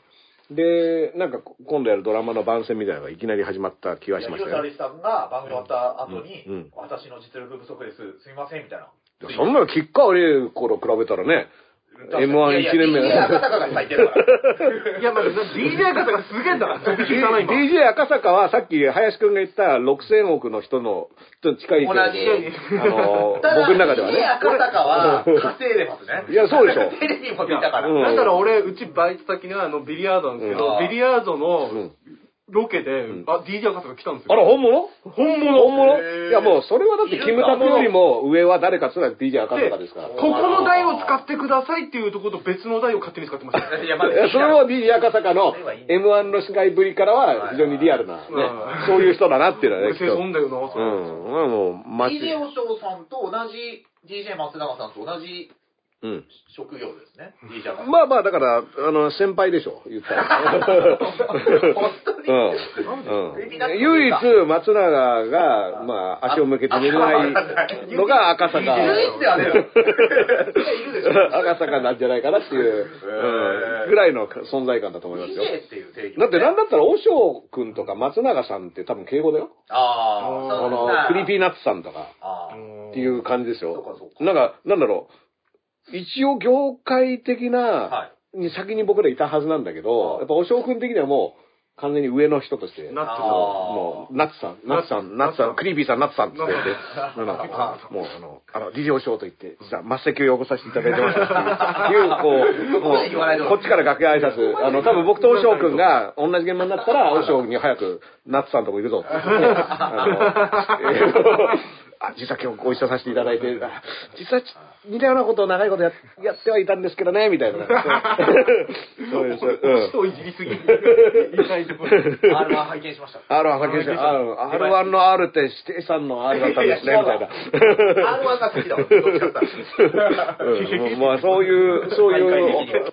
で、なんか今度やるドラマの番宣みたいなのがいきなり始まった気がしましたよ。広瀬アリスさんが番組終わった後に、うんうん私の実力不足です、すみません、みたいな。そんなの吉川玲子と比べたらね、M11 年目いやいや DJ 赤坂が咲いてるから。いや、まあ、DJ 赤坂すげえんだから。DJ 赤坂はさっき林くんが言った6000億の人の、と近い同じあの、僕の中では DJ ね。赤坂は稼いでますね。いやそうでしょ テレビも見たから。うんだから俺、うちバイト先のあの、ビリヤードなんですけど、うんビリヤードうのんロケで、あ、DJ 赤坂来たんですよ。あら、本物？本物本物？いやもうそれはだってキムタクよりも上は誰かって言ったら DJ 赤で、坂ですから。ここの台を使ってくださいっていうところと別の台を勝手に使ってました。いや、まいや、それは DJ 赤坂のそれはいいんだ M1 の司会ぶりからは非常にリアルなねうん、そういう人だなっていうのはね。そうだよな、それ。うん。まあもう、マジ DJ おしょうさんと同じ DJ 松永さんと同じうん。職業ですね。まあまあ、だから、あの、先輩でしょ、言ったら。うん。うん。唯一、松永が、まあ、足を向けて寝れないのが赤坂。赤坂なんじゃないかなっていう、うんぐらいの存在感だと思いますよ。だってなんだったら、おしょうくんとか松永さんって多分敬語だよ。ああ、あの、クリーピーナッツさんとか。っていう感じですよなんか、なんだろう。一応業界的なは、に先に僕らいたはずなんだけど、はい。やっぱおしょうくん的にはもう、完全に上の人として、ナッツもう、ナッツさん、ナッツさん、ナッツさん、クリーピーさん、ナッツさんって言って、もう、あの、あの、理事長と言って、実は末席を汚させていただいてますっていう、こう、こっちから楽屋挨拶、あの、多分僕とおしょうくんが同じ現場になったら、おしょうに早く、ナッツさんのとこ行くぞって あ、実は今日ご一緒させていただいて、あ実はち似たようなことを長いことややってはいたんですけどね、みたいな。そういう、そういう人をいじりすぎ。言いところ。R1 拝見しました。R1 発見して、R1 の R って指定さんの R だったんですね、みたいな。R1 が好きだわ。まあ、そういう、そういう、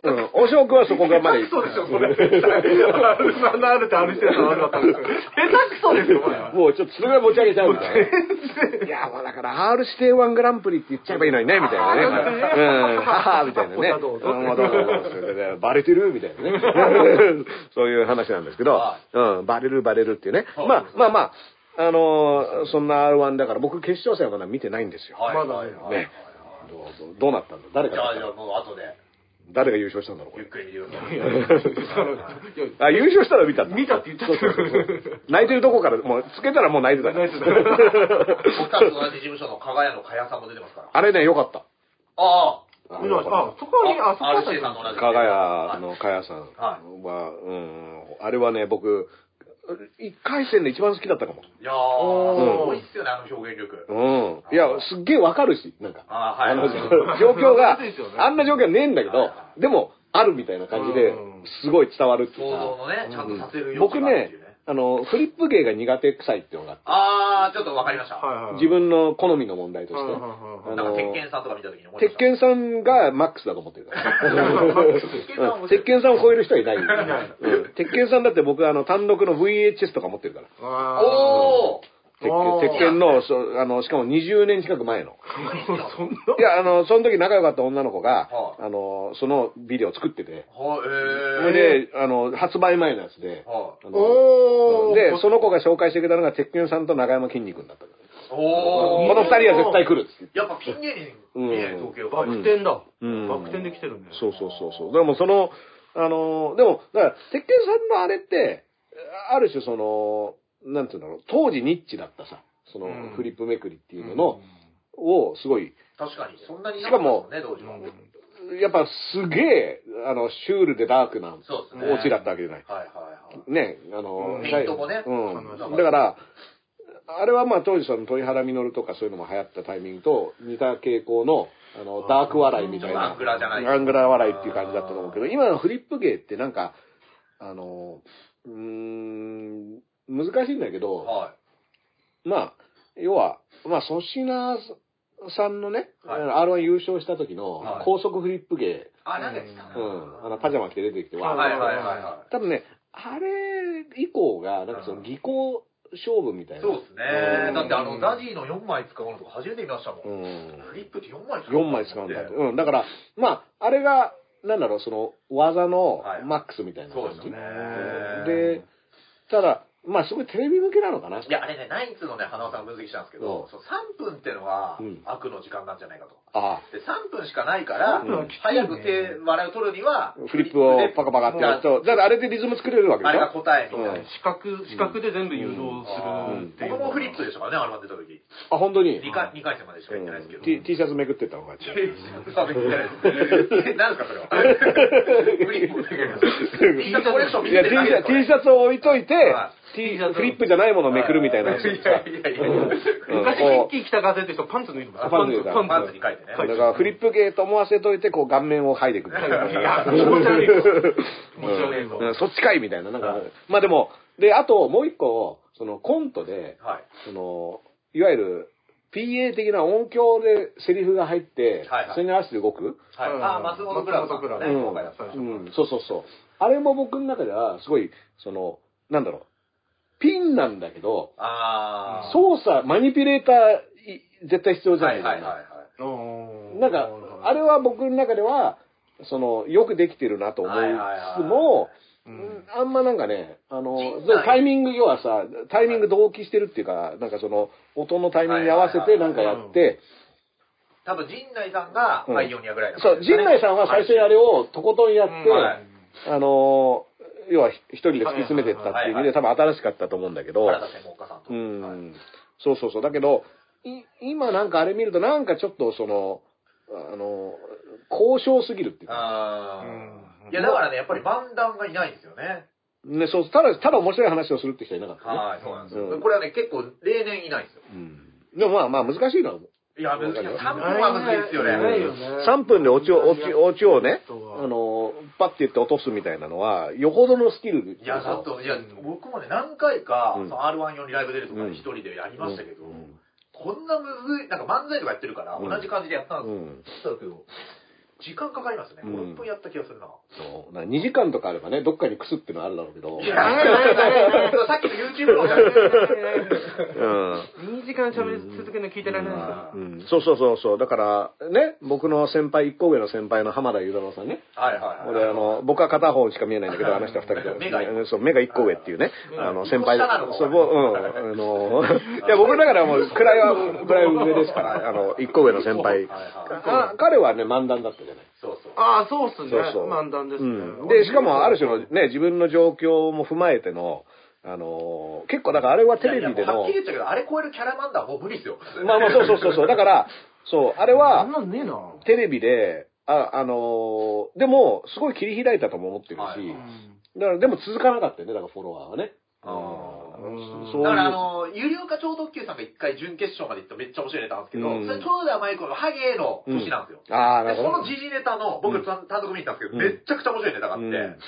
うん、おしょうくんはそこがまで。そうでしょ、これ。あのあるってあるしてたのあるだったんですよ。下手くそですよ、これ。もうちょっとそれぐらい持ち上げちゃうみたいな。いや、もうだから R 指定1グランプリって言っちゃえばいいのにね、みたいなね。うん、ははみたいなね。どうぞ。バレてるみたいなね。そういう話なんですけど。は、うん、バレるバレるっていうね。はい。まあまあまあ、あのーそんな R1 だから僕決勝戦はまだ見てないんですよ。はい。まだはい。はい。ね。どうどうどうなったんだ？誰がじゃあ、じゃあもう後で、誰が優勝したんだろうこれゆっくり見てください。あ、優勝したら見たんだ。見たって言ったそうそうそう泣いてるとこから、もう、つけたらもう泣いてた。泣いてた僕たちと同じ事務所の加賀屋の加谷さんも出てますから。あれね、よかった。ああ見ましたあ、そこに、あ、そこ RC さんと同じ。加賀屋の加谷さんはは、うん、あれはね、僕、一回戦で一番好きだったかも。いやー、すごいっすよね、あの表現力。うん。いや、すっげえわかるし、なんか。あーはいあの、は い状況があんな状況はねえんだけどでも、あるみたいな感じでうん、すごい伝わるっていう想か像のね、ちゃんとさせるよ僕ね、あの、フリップ芸が苦手臭いっていうのがあってあー、ちょっとわかりました。はいはい。自分の好みの問題として。はいはいはいあのなんか、鉄拳さんとか見たときに思いました。鉄拳さんがマックスだと思ってるから。うん鉄拳さんを超える人はいない。うん鉄拳さんだって僕あの単独の VHS とか持ってるから。あおー鉄拳鉄拳の、そうあの、しかも20年近く前の。ー そんな？いや、あの、その時仲良かった女の子がは、あの、そのビデオを作ってて、はい、そえー。れで、あの、発売前のやつで、はい。あのおーで、その子が紹介してくれたのが、鉄拳さんと長山きんに君だったから。おー。この二人は絶対来るっつって。やっぱピン芸人、うんね、統計をバク転だ。うんバク転で来てるね。そうそうそうそう。でもその、あの、でも、だから、鉄拳さんのあれって、ある種その、なんていうんだろう、当時ニッチだったさ、そのうんフリップめくりっていうのの、を、すごい、確かに、そんなにしかも。やっぱすげえ、あの、シュールでダークな。オチだったわけじゃない。はいはいはい。ね、あの、うんピントもねうん。だから、あれはまあ当時その鳥原実とかそういうのも流行ったタイミングと似た傾向の、あの、ダーク笑いみたいな。アングラじゃないアングラ笑いっていう感じだったと思うけど、今のフリップ芸ってなんか、あの、うーん、難しいんだけど、はまあ、要は、まあ、粗品さんのね、はい R1 優勝した時のはい高速フリップ芸、い。あ、なんか言ってたな。うん、あの、パジャマ着て出てきて、わーはいはいはいは多分ね、あれ以降が、なんかその技巧勝負みたいい。な。そうですね。うんだってあの、ダジーの4枚使うのとか初めて見ましたもん。うん。フリップって4枚使う4枚使うんだって。うん。だから、まあ、あれが、なんだろう、その、技のはいマックスみたいな感じ。そうですよねうんで、ただ、まあすごいテレビ向けなのかな。いや、あれね、ナイツのね、花輪さんが分析したんですけど、うんそう3分ってのはうん悪の時間なんじゃないかと。あで、3分しかないから、3分はきついね早く手、笑いを取るには、あ、フリップをパカパカってやると、だからあれでリズム作れるわけでしょ？あれが答えみたいな。うん視覚、視覚で全部誘導するっていう。僕もフリップでしたからね、あれが出た時。あ、本当に？2回、二回戦までしか行ってないですけど。T, T シャツめくってったのかって。さめてないです。何ですか、それは。フリップをめくる T シャツコレクション見いや、て T シャツ T シャツを置いといては、T フリップじゃないものをめくるみたいな。いやいやいや昔、キッキー北風って人パンツ脱いでます。パンツパンツ。に書いてね。だからフリップゲーと思わせといて、こう顔面を剥いでいく。いや気持ち悪いわ気持ち悪いそっちかいみたいな。なんかはい、まあでも、で、あともう一個、そのコントで、はい。その、いわゆる PA 的な音響でセリフが入ってはいはい、それに合わせて動く？はい。あー、松本クラブさんがね、うん今回だったうん、そうそうそう。あれも僕の中では、すごい、その、なんだろう、ピンなんだけど、あー。操作、マニピュレーター、い絶対必要じゃないいははいはいはい。うん。なんか、あれは僕の中では、その、よくできてるなと思いつつも、ううん。んあんまなんかね、あのタイミング、要はさ、タイミング同期してるっていうか、なんかその、音のタイミングに合わせてなんかやって、多分、陣内さんがうん。パイオニアぐらいのそう、陣内さんは最初にあれをとことんやって、はい。あの、要は一人で突き詰めてったっていう意味で多分新しかったと思うんだけど、原田専門家さんと。うはいん、そうそうそう。だけど、い今なんかあれ見るとなんかちょっとその、あの、交渉すぎるっていうか。いや、だからね、やっぱり漫談がいないんですよね。ね、そう、ただ、ただ面白い話をするって人いなかったね。はい、そうなんですよ。うんこれはね、結構、例年いないんですよ。うん。でもまあまあ難しいのは、いや、難しい。わかるよ3分はむずいですよね。ないよね3分でオチを、オチ、オチをね、あの、パッて言って落とすみたいなのは、よほどのスキルいや、だと、いや、僕もね、何回か、うん。その R1 用にライブ出るとか一人でやりましたけど、うん。こんなむずい、なんか漫才とかやってるから、うん。同じ感じでやったんですよ。う。ん。だけど、時間かかりますね。うん5分やった気がするな。そう。だから2時間とかあればね、どっかにクスっていうのはあるだろうけど。いや、さっきの YouTube のうん。2時間喋り続けるの聞いてられないですか？うん、そうそうそうそう。だから、ね、僕の先輩、一個上の先輩の浜田雄太郎さんね。はいはいはい。俺、あの、僕は片方しか見えないんだけど、あの人は二人 目が一そう、目が一個上っていうね。あの、先輩一個下なの？かそう、ぼうん、あの、いや、僕だからもう、位は、位上ですから、あの、一個上の先輩。はいはいあ彼はね、漫談だったじゃない。そうそう。ああ、そうっすね。そうそう漫談ですね。うん。で、しかも、ある種のね、自分の状況も踏まえての、あの、結構、だからあれはテレビでのいやいやもうはっきり、言っちゃうけど、あれ超えるキャラ漫談もう無理ですよ。まあまあ、そうそうそうそう。だから、そう、あれあは。テレビで、あ、あのーでも、すごい切り開いたとも思ってるし、はいだから、でも続かなかったよね、だからフォロワーはね。あうんだからあの、有料化超特急さんが一回準決勝まで行ってめっちゃ面白いネタなんですけど、うん。それちょうど甘い頃のハゲの年なんですよ。ああ、なで、そるほど。の時事ネタの、僕単単独見に行ったんですけど、うんめっちゃくちゃ面白いネタがあって、うん。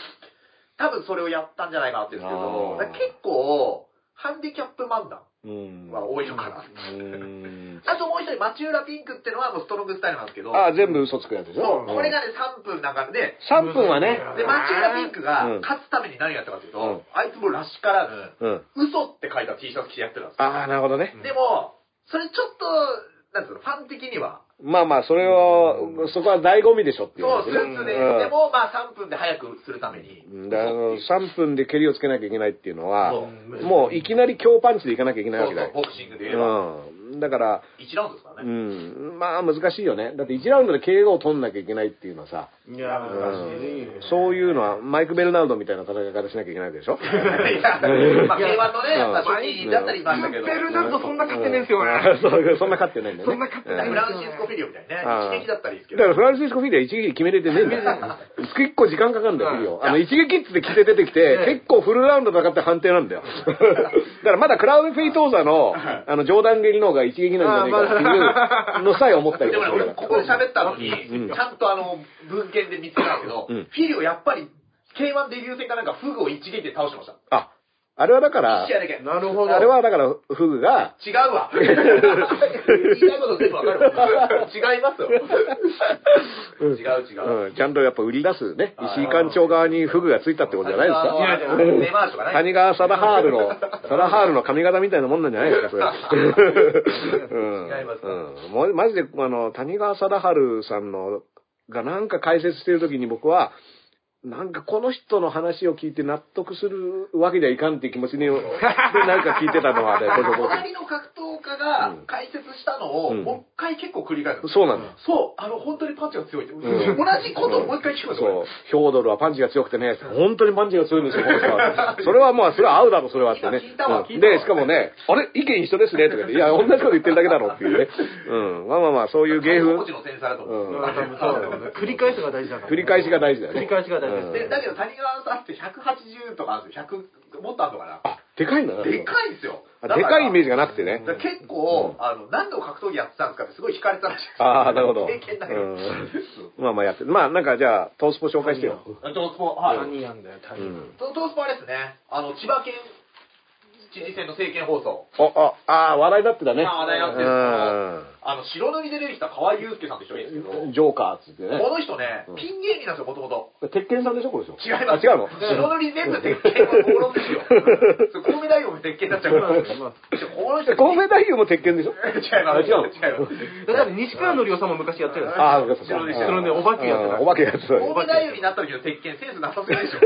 多分それをやったんじゃないかなって言うんですけど、あー。だから結構、ハンディキャップ漫談。うん。は多いのかな。うん。あともう一人、町浦ピンクってのはもうストロングスタイルなんですけど、ああ、全部嘘つくやつでしょ？そう、これがね、3分なんかで、3分はね、で、町浦ピンクがうん勝つために何やったかというと、うんあいつもらしからぬ、うん。嘘って書いた T シャツ着てやってたんですよ。ああ、なるほどね。でも、それちょっと、なんつうの、ファン的には、まあまあ、それは、そこは醍醐味でしょっていうそう。スーツで、うんでも、まあ3分で早くするために。うんだからあの3分で蹴りをつけなきゃいけないっていうのはもういきなり強パンチでいかなきゃいけないわけだよ。ボクシングで言えば。うん。だから、1ラウンドですからうね。ん。まあ難しいよね。だって1ラウンドで KO を取んなきゃいけないっていうのはさ、いや、う難しいん、そういうのはマイク・ベルナルドみたいな戦い方しなきゃいけないわけでしょいや、まあ、K1 のね、やっぱ初期だったりいましたけど、ベルナルドそんな勝ってねえんすよね。うんそうそんな勝ってないんだよね。そんな勝ってないうんフランシスコ・フィリオみたいにね、一撃だったりですけど。だからフランシスコ・フィリは一撃決めれてねえんだよ。結構時間かかるんだよ、フィリオ。あの、一撃っつって来て出てきて、結構フルラウンド戦って判定なんだよ。だからまだクラウドフェイトーザの、あの、上段蹴りの方がが一撃なんじゃないかっていうのさえ思ったりでもね、俺ここで喋ったのに、うんちゃんとあの、文献で見つけたけど、うんフィリオやっぱり、K1 デビュー戦かなんかフグを一撃で倒してました。あ、あれはだから1、試合だけ。なるほど。あれはだから、フグが、違うわ。言いたいこと全部わかるわ。違いますよ。違う違う。うん、ちゃんとやっぱ売り出すね、はい石井館長側にフグがついたってことじゃないですか。いやいや根回しとかね。谷川貞治の、貞治の髪型みたいなもんなんじゃないですか、それ。うん。違いますかうん。もうマジで、あの、谷川貞治さんの、がなんか解説してるときに僕は、なんかこの人の話を聞いて納得するわけにはいかんっていう気持ちに、で、なんか聞いてたのはね、これ覚えて隣の格闘家が解説したのを、うんもう一回結構繰り返する。。そうなんだよ。そう、あの、本当にパンチが強いって。ん同じことをもう一回聞くんですそうよ。。ヒョードルはパンチが強くてね、本当にパンチが強いんですよ、この人は。それはまあ、それは合うだろう、それはってね。今聞いたわうん聞いたわで、しかもね、あれ？意見一緒ですね、とか言って、いや、同じこと言ってるだけだろうっていうね。うん。まあまあまあ、そういう芸風持ち、のセンサーだと思う。うん多分そうだよね繰り返すが大事だから。繰り返しが大事だよね。繰り返しが大事うんで、だけど谷川さんって180とかあるんですよ。100、もっとあるのかな。あ、でかいんだな。でかいんですよ。あでかいイメージが。がなくてね。結構、あの、何度格闘技やってたんですかってすごい惹かれたらしいです。ああ、なるほど。経験だけど。うん まあまあやってる。まあなんかじゃあ、トースポ紹介してよ。トースポ、はい。何やんだよ、トースポあれですね。あの、千葉県知事選の政見放送。あ、あ、あー話題になってたね。あ話題になってあの、白塗りで出てきた河合祐介さんですけど、ジョーカーっつってね。この人ねうん、ピン芸人なんですよ、もともと。鉄拳さんでしょ、これでしょ違います。あ、違うの？白塗り全部鉄拳は暴論ですよ。そう神戸大学も鉄拳になっちゃうから。まあこの人、神戸大夫も鉄拳でしょ？違います。あ違うの？違います。だって西川のりおさんも昔やってるんですよ。ああ、そうかそうか。白で白でお化けやってたうんお化けやってた。神戸大学になった時の鉄拳センスなさすぎないでしょ。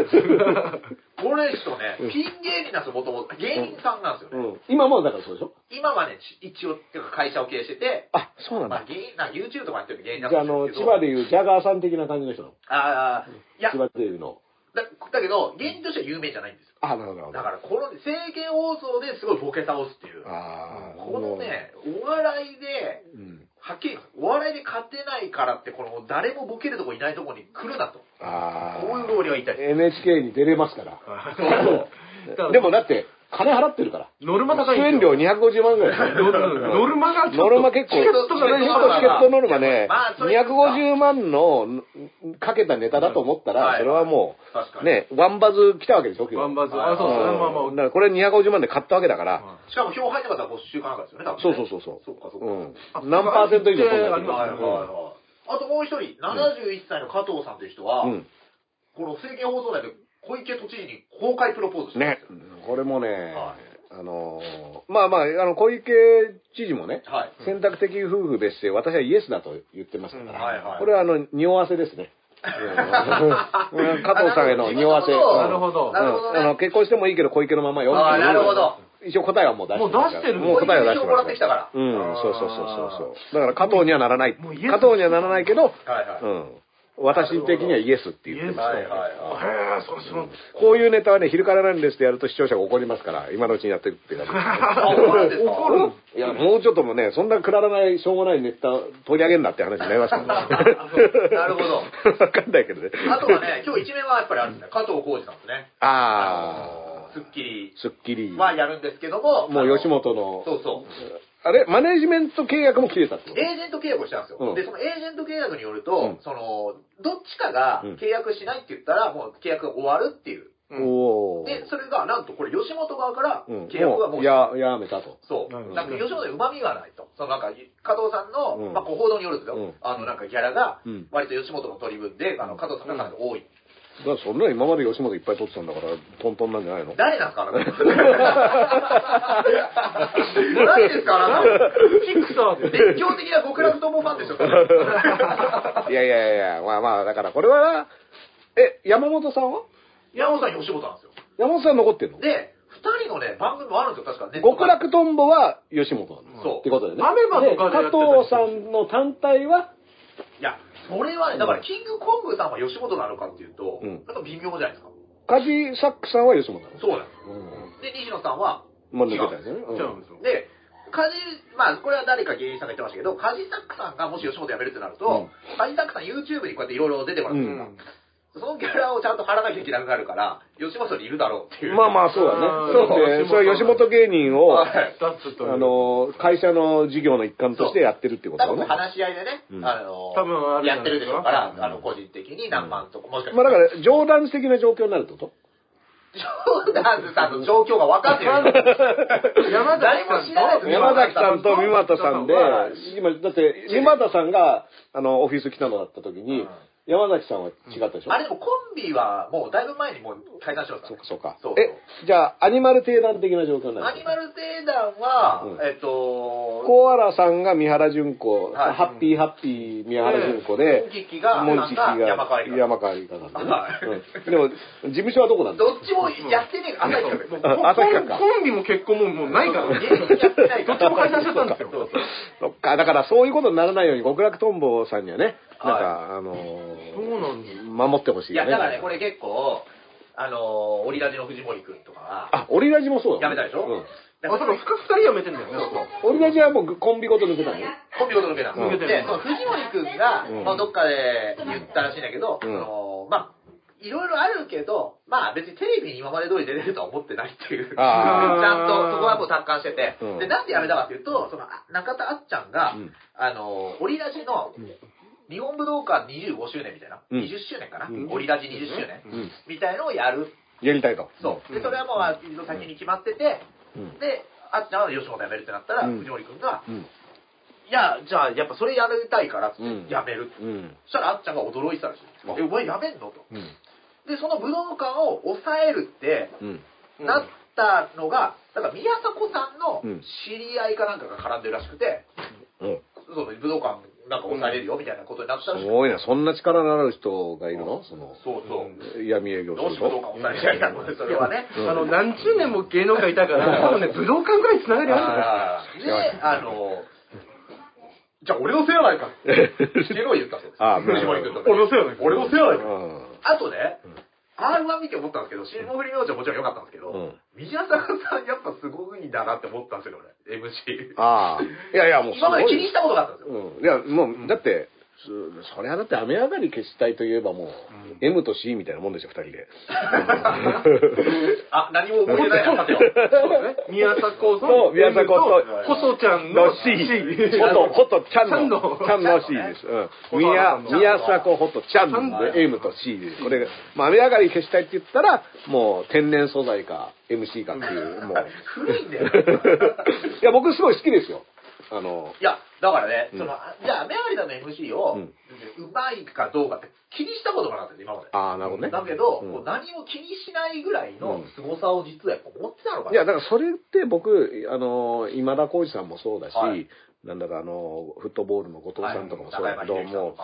この人ね、ピン芸人なんですよ、もともと。芸人さんなんですよね。うん。今もだからそうでしょ？今はね、ち一応、てか会社を経営してて、あ、そうなんだまあ。芸人、なんか YouTube とかやってる芸人なんじゃあ、あの。千葉でいうジャガーさん的な感じの人なの？ああ、いや千、葉でいうの。だだけど、芸人としては有名じゃないんですよ。あ、なるほどなるほど。だから、この政見放送ですごいボケ倒すっていう。ああ、このね、お笑いで、うん。はっきりお笑いで勝てないからって、この誰もボケるとこいないとこに来るなと。ああ。こういう道理は言いたい。NHK に出れますから。そうでもだって、金払ってるから。ノルマ高い出演。料250万ぐらい。ノルノルマがちょっとノルマ結構、チケットがねチケットノルマねまあ、それ250万のかけたネタだと思ったら、はいそれはもう、確かに。ね、ワンバズ来たわけでしょ、今日。ワンバズ。はいあ、そうですね。まあまあだからこれ250万で買ったわけだから、しかも票入ってなかったら没収かなですよね、多分、ね。そうそうそうそう。そっかそっか。うんあ。何パーセント以上取んないといけはいないはいはい。あともう一人、71歳の加藤さんという人は、うん。この政見放送内で小池都知事に公開プロポーズしてね。これもねは、あのー、まあまあ、あの、小池知事もね、はい。選択的夫婦別姓、私はイエスだと言ってましたから、はいはい。これはあの、匂わせですね。うん。加藤さんへの匂わせ。なるほど。なるほど。あの結婚してもいいけど小池のままよ。ああ、なるほど。一応答えはもう出してもう出してるもう答えは出して小池に票もらってきたから。うん、そうそうそうそうそう。だから加藤にはならない。加藤にはならないけど、はいはい。うん。私的にはイエスって言ってました。はいはいはい。へえ、そその、こういうネタはね、昼からなんですってやると視聴者が怒りますから、今のうちにやってるって感じ。あ、怒るんですか？怒 るいや、もうちょっともね、そんなくだらない、しょうもないネタ取り上げんなって話になります から。なるほど。わかんないけどね。あとはね、今日一面はやっぱりあるんですね。加藤浩次さんですね。あスッキリー、スッキリ。はやるんですけども、もう吉本。本の、そうそう。あれ？マネジメント契約も切れたってこと？エージェント契約をしたんですよ。うんで、そのエージェント契約によると、うんその、どっちかがうん契約しないって言ったら、もう契約が終わるっていう。で、それが、なんとこれ吉本側からうん契約がもう、もうや、やめたと。そう。うんなんか吉本で旨味がないと。そのなんか、加藤さんの、うんまあ、こう報道によるんですよ。うんあの、なんかギャラがうん、割と吉本の取り分で、あの、加藤さんがかなり多い。だからそんな今まで吉本いっぱい取ってたんだから、トントンなんじゃないの？誰な んですかあなた。誰ですかあなた。フィクサーで。熱狂的な極楽ともファンでしょ、いやいやいや、まあまあ、だからこれは、え、山本さんは？山本さん吉本なんですよ。山本さん残ってんの？で、二人のね、番組もあるんですよ、確かね。極楽とんぼは吉本なんです。そうってことでね。アメマとかで加藤さんの単体は？いや、それはね、だから、キングコングさんは吉本なのかっていうと、うんなんか微妙じゃないですか。カジサックさんは吉本なのそうなんです。うん。で、西野さんは、まあ抜けたよね。うん違うんですよ。で、カジ、まあ、これは誰か芸人さんが言ってましたけど、カジサックさんがもし吉本辞めるってなると、うんカジサックさん YouTube にこうやっていろいろ出てもらってすそのギャラをちゃんと払わなきゃいけなくなるから、吉本にいるだろうっていう。まあまあ、そうだね。あーだってそれは吉本芸人を、はいあの、会社の事業の一環としてやってるってこと多分だね。話し合いでね、うんあの、多分あやってるでしょうから、あの、個人的に何万とか、もしかしたまあら。だから、冗談的な状況になるってこと？ジョーダンズさんの状況が分かってる。山誰も知らないですよ山崎さんと三股さんではい、今、だって、三股さんが、あの、オフィス来たのだった時に、山崎さんは違ったでしょ？あれでもコンビはもうだいぶ前にもう解散してますからそうか、そうか。そう。え、じゃあ、アニマル定団的な状況なんですか？アニマル定団は、うんえっと、コアラさんが三原純子、はい。ハッピーハッピー三原純子でモン、キッキが、モンチキが山川里香山川里香な。んだねはい。うん。でも、事務所はどこなんだどっちもやってねえから、朝日かか。コンビも結婚ももうないから。芸人やってないから。どっちも解散しちゃったんですよ。そうそう。そっか、だからそういうことにならないように、極楽とんぼさんにはね、なんはか、あのそうー、なん。守ってほしいいや。だからね、これ結構、あのー、オリラジの藤森くんとかは、あ、オリラジもそうだ。やめたでしょ？うんあ、そうか、二人辞めてんだよね。オリラジはもうコンビごと抜けたのコンビごと抜けたの。うんで、その藤森くんが、うんまあ、どっかで言ったらしいんだけど、うんそのまあ、いろいろあるけど、まあ別にテレビに今まで通り出れるとは思ってないっていう。ちあゃんとそこはもう達観してて。うんで、なんでやめたかっていうと、その、あ中田あっちゃんが、うんあの、オリラジの、日本武道館25周年みたいな、うん20周年かな、うんオリラジ20周年、うんみたいのをやる。やりたいと。そう。で、それはもう、あ一度先に決まってて、うんで、あっちゃんは吉本辞めるってなったら、うん藤森くんが、うん。いや、じゃあ、やっぱそれやりたいからってうん辞めるって。うん。そしたらあっちゃんが驚いてたらしい。お前辞めんの？と。うん。で、その武道館を抑えるってうん。なったのが、だから宮迫さんのうん知り合いかなんかが絡んでるらしくて、うん。その武道館なんか抑えれるよみたいなことになったらしくて。すごいな、そんな力のある人がいるの？その、そうそう。闇営業どうし武道館抑えれりゃいいのそれはね。うんあの、何十年も芸能界いたから、多分ね、武道館ぐらいつながりあるんだよ。で、あの、じゃあ俺のせいやないか っていうのを言ったそうです。あ藤森君とか俺のせいやないか俺のせいやないか。うん。あとね、R1 見て思ったんですけど、霜降り明星はもちろん良かったんですけど、うん宮坂さんやっぱすごいんだなって思ったんですよ、俺。MC。ああ。いやいや、もうすごい。今まで気にしたことがあったんですよ。うん。いや、もう、だって、そそれはだって雨上がり消したいといえばもう、M と C みたいなもんでしょ、二人で。あ、何も思ってないな、さては。宮迫と、宮迫と細ちゃんのの C。ほと、ほとちゃんの、ちゃんの C です。うん。宮、宮迫ほとちゃんの M と C です。これが、まあ雨上がり消したいって言ったら、もう天然素材か MC かっていう、もう。古いんだよ。いや、僕すごい好きですよ。あの、いや、だからね、うんその、じゃあ、雨上がりだの MC を、ううんまいかどうかって気にしたことがなかったんです、今まで。ああ、なるほどね。だけど、うんこう何も気にしないぐらいのうん凄さを実はやっぱ持ってたのかな。いや、だからそれって僕、あの、今田耕司さんもそうだし、はいなんだかあの、フットボールの後藤さんとかもそうだけど、も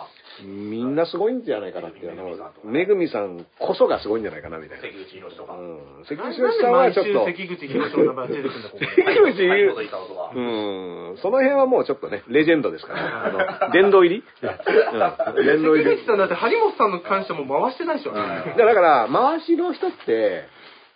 う、みんなすごいんじゃないかなって、あのめぐみさんこそがすごいんじゃないかな、みたいな。関口宏とか。うん。関口で宏さんはちょっと、関口宏の名前出てくるんだ、ここに。関口はい元いたとか。うん、その辺はもうちょっとね、レジェンドですから、あの、殿堂入り？うん、殿堂入り関口。さんだって張本さんの感謝も回してないでしょ。だから、回しの人って、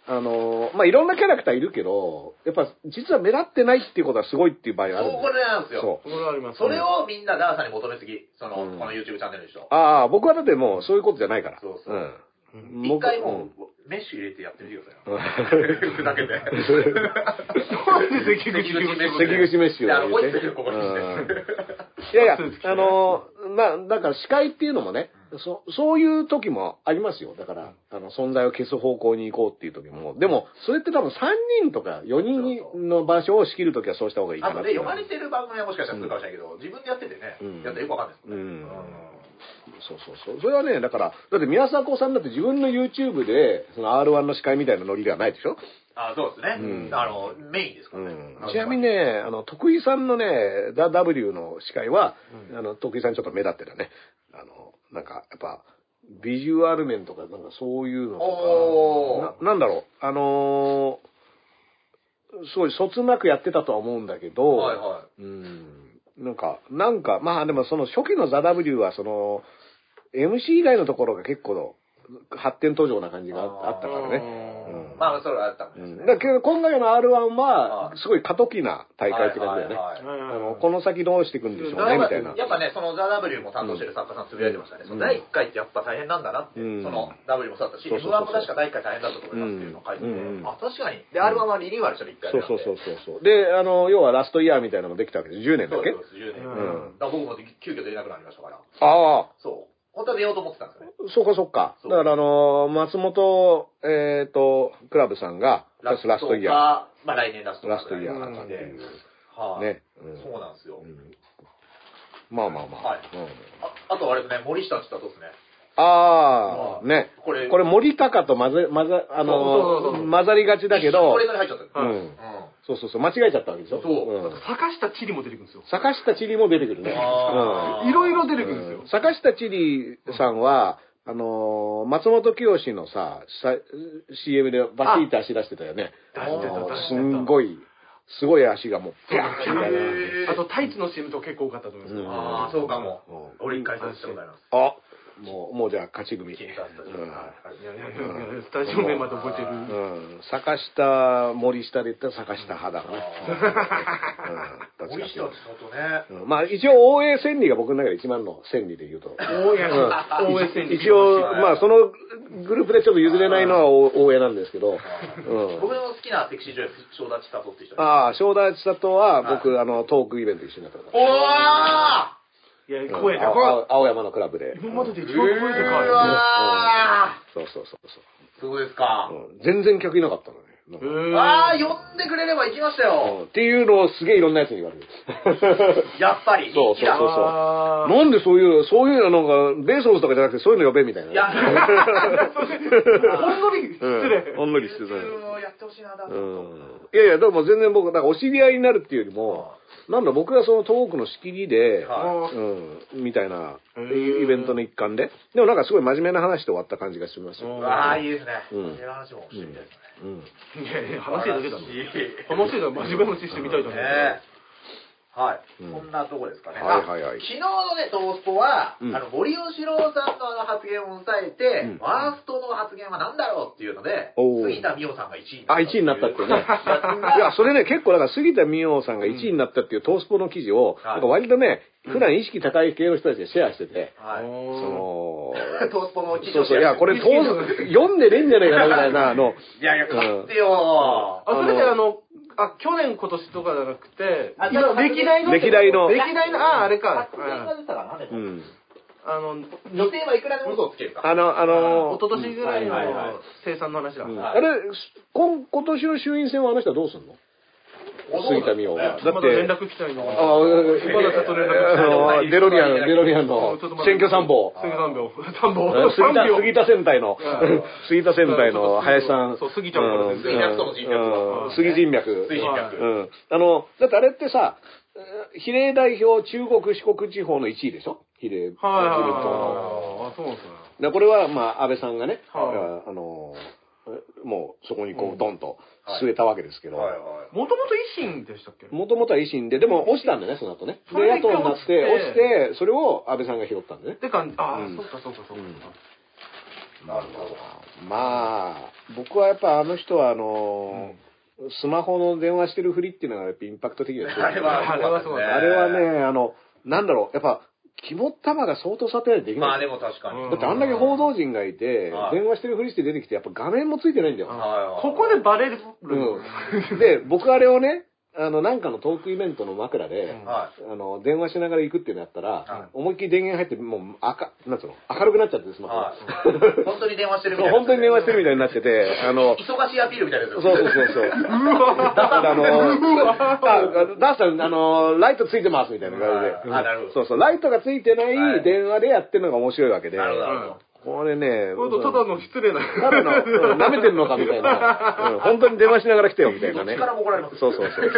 あの、まあ、いろんなキャラクターいるけど、やっぱ、実は目立ってないっていうことはすごいっていう場合があるんそう、これなんですよ。そこれはあります。それをみんなダーさんに求めすぎ。その、うんこの YouTube チャンネルの人。ああ、僕はだってもうそういうことじゃないから。そうそううん。一回僕もう、メッシュ入れてやってみてくださいよ。う んふざけて。なんで関口宏関口メッシュであの、こを入れていつここにして。いやいや、あの、まあ、だから司会っていうのもね、そそういう時もありますよ。だから、あの、存在を消す方向に行こうっていう時も。でも、それって多分3人とか4人の場所を仕切る時はそうした方がいいかあとね、なっていう読まれてる番組はもしかしたらするかもしれないけど、自分でやっててねうん、やったらよくわかんないですもんね。うんそうそうそう。それはね、だから、だって宮迫さんだって自分の YouTube で、その R1 の司会みたいなノリがないでしょ？あ、そうですね。うんあの、メインですからね。うんちなみにね、あの、徳井さんのね、ザ・ W の司会は、あの、徳井さんちょっと目立ってたね。あの、なんか、やっぱ、ビジュアル面とか、なんかそういうのとか、ななんだろう、あのーすごいそつなくやってたとは思うんだけど、はいはうん、なんか、なんか、まあでもその初期のザ・ W は、その、MC 以外のところが結構、発展途上な感じがああったからね。うんまあ、それはあったんですね。うんだけど、今回の R1 はは、いすごい過渡期な大会って感じだよね。あの、この先どうしていくんでしょうね、みたいな。やっぱね、そのザ・ W も担当してる作家さんつぶやいてましたね。うんその第1回ってやっぱ大変なんだなって、うんその W もそうだったし、そうそうそう M1 も確か第1回大変だったと思いますっていうのを書いてて、うんあ、確かに。で、R1 はリニューアルしたら1回そうそうそうそう。で、あの、要はラストイヤーみたいなのもできたわけです。10年だっけ？そうです、10年。うんだから僕も急遽出れなくなりましたから。ああ、そう。本当は出ようと思ってたんですよね。そうかそうか。だからあの、松本、えっ、と、クラブさんが、ラストイヤー。か、まあ来年ラストラストイヤーかっていう。はい、ね。うんそうなんですよ。うんまあまあまあ。はいうんああとあれですね、森下って言ったらどうですね？ああ、ね。これこれ森高と混ぜ、混ざ、あの、混ざりがちだけどこ、れが入っちゃった。ううんん。そうそうそう、間違えちゃったわけでしょ？そうん坂下チリも出てくるんですよ。坂下千里も出てくるね。いろいろ出てくるんですようん。坂下千里さんは、あのー松本清のさ、さ CM でバシーって足出してたよね。出してたすんごい、すごい足がもう、ピャーンみたいな。あとタイツの CM とか結構多かったと思いますああ、そうかもう。俺一回そうしたことあります。あ、もう、もうじゃあ勝ち組。スタジオうんはいいやいやいやいやスタジオメンバーで覚えてる。うん。坂下、森下で言ったら坂下派だ からね。森下っていう千里ね。とうんまあ一応応援千里が僕の中で一番の千里で言うと。応援、応援戦に。一応、まあそのグループでちょっと譲れないのは大江なんですけど。うん。僕の好きなセクシー女優、正田千里って人。ああ、正田千里は僕、あの、トークイベント一緒になったから。おーいや、うん声で、青声。青青山のクラブで。今までで一番声でうかい。わそうそうそうそーそうですかう。。うん全然客いなかったのね。ああ、呼んでくれれば行きましたうんよ。っていうのをすげえいろんなやつに言われる。やっぱり、そうそうそうあーなんでそういう、そういうのなんか、ベーソルズとかじゃなくてそういうの呼べみたいなね。いや、ほんのり失うん礼。ほんのり失礼。をやってほしいな、だうと。ん。いやいや、でも全然僕、なんかお知り合いになるっていうよりも、なんだ、僕がそのトークの仕切りで、はうん、みたいな、イベントの一環で。でもなんかすごい真面目な話で終わった感じがしますよ。ああ、いいですね。うんそういう話もしてみたいですね。うん。いやいや、話だけだね。いい話だ、真面目な話してみたいだね。ねはい、うん。こんなとこですかね。はいはいはい。あ昨日のね、トースポは、うん。あの、森喜朗さんのあの発言を抑えて、うん。ワーストの発言は何だろうっていうので、杉田美桜さんが1位にあ、1位になったっていうね。いや、それね、結構だから杉田美桜さんが1位になったっていうトースポの記事を、はいなんか割とね、普段意識高い系の人たちでシェアしてて、はい。その、トースポの記事そうそう、いや、これ、いトース、読んでねえんじゃないかな、みたいな、あの、やいや、勝ってよあ、それであの、あ、去年今年とかじゃなくて、あ今歴代の。歴代の歴代の、あ、あれか。発言が出たら何でうん。あの、予定はいくらでも嘘をつけるか。あの、あの一、昨年ぐらいのはいはいはい生産の話だ。あれ、今今年の衆院選はあの人はどうすんの？杉田美桜は。だって、まだ連絡来たいのあが。あ、まだちょっと連絡来たいあのデロリアン、デロリアンのちょっと待って選挙参謀。杉3秒。3秒。杉田、3秒。杉田戦隊のうん、杉田戦隊の林さん。そう杉ちゃん杉脈との人脈うん杉人脈。水人脈。うん。あの、だってあれってさ、えー比例代表中国四国地方の1位でしょ？比例、自民党の。はいはいはい。あ、そうなんですね。でこれは、まあ、安倍さんがね、はあの、えもうそこにこう、ドンと据えたわけですけど。もともと維新でしたっけ？もともとは維新で、でも落ちたんだよね、その後ね。で、野党になって、落ちてそれを安倍さんが拾ったんだよね。って感じ。あうんあ、そうかそうかそうか。なるほど。まあ、僕はやっぱあの人は、あの、スマホの電話してるふりっていうのがやっぱインパクト的には強いあれは、あれはすごいあれはね、あの、なんだろう、やっぱ、肝っ玉が相当サテライトできない。まあでも確かに。うんだってあんだけ報道陣がいて、はい電話してるふりして出てきて、やっぱ画面もついてないんだよ。ここでバレる。うん。で、僕あれをね、あの、なんかのトークイベントの枕で、はあの、電話しながら行くっていうのやったら、はい思いっきり電源入って、もう赤、なんつうの、明るくなっちゃって、スマホが。はい。本当に電話してるみたいな。本当に電話してるみたいになってて、あの、忙しいアピールみたいなやつそうそうそうそう。だからあの、あダースさん、あの、ライトついてますみたいな感じで。あなるほどそうそう、ライトがついてなはいい電話でやってるのが面白いわけで。なるほどなるほどこれね、ほんとただの失礼な。ただの、うん舐めてるのかみたいな。うん本当に電話しながら来てよみたいなね。からも怒られますそうそうそう。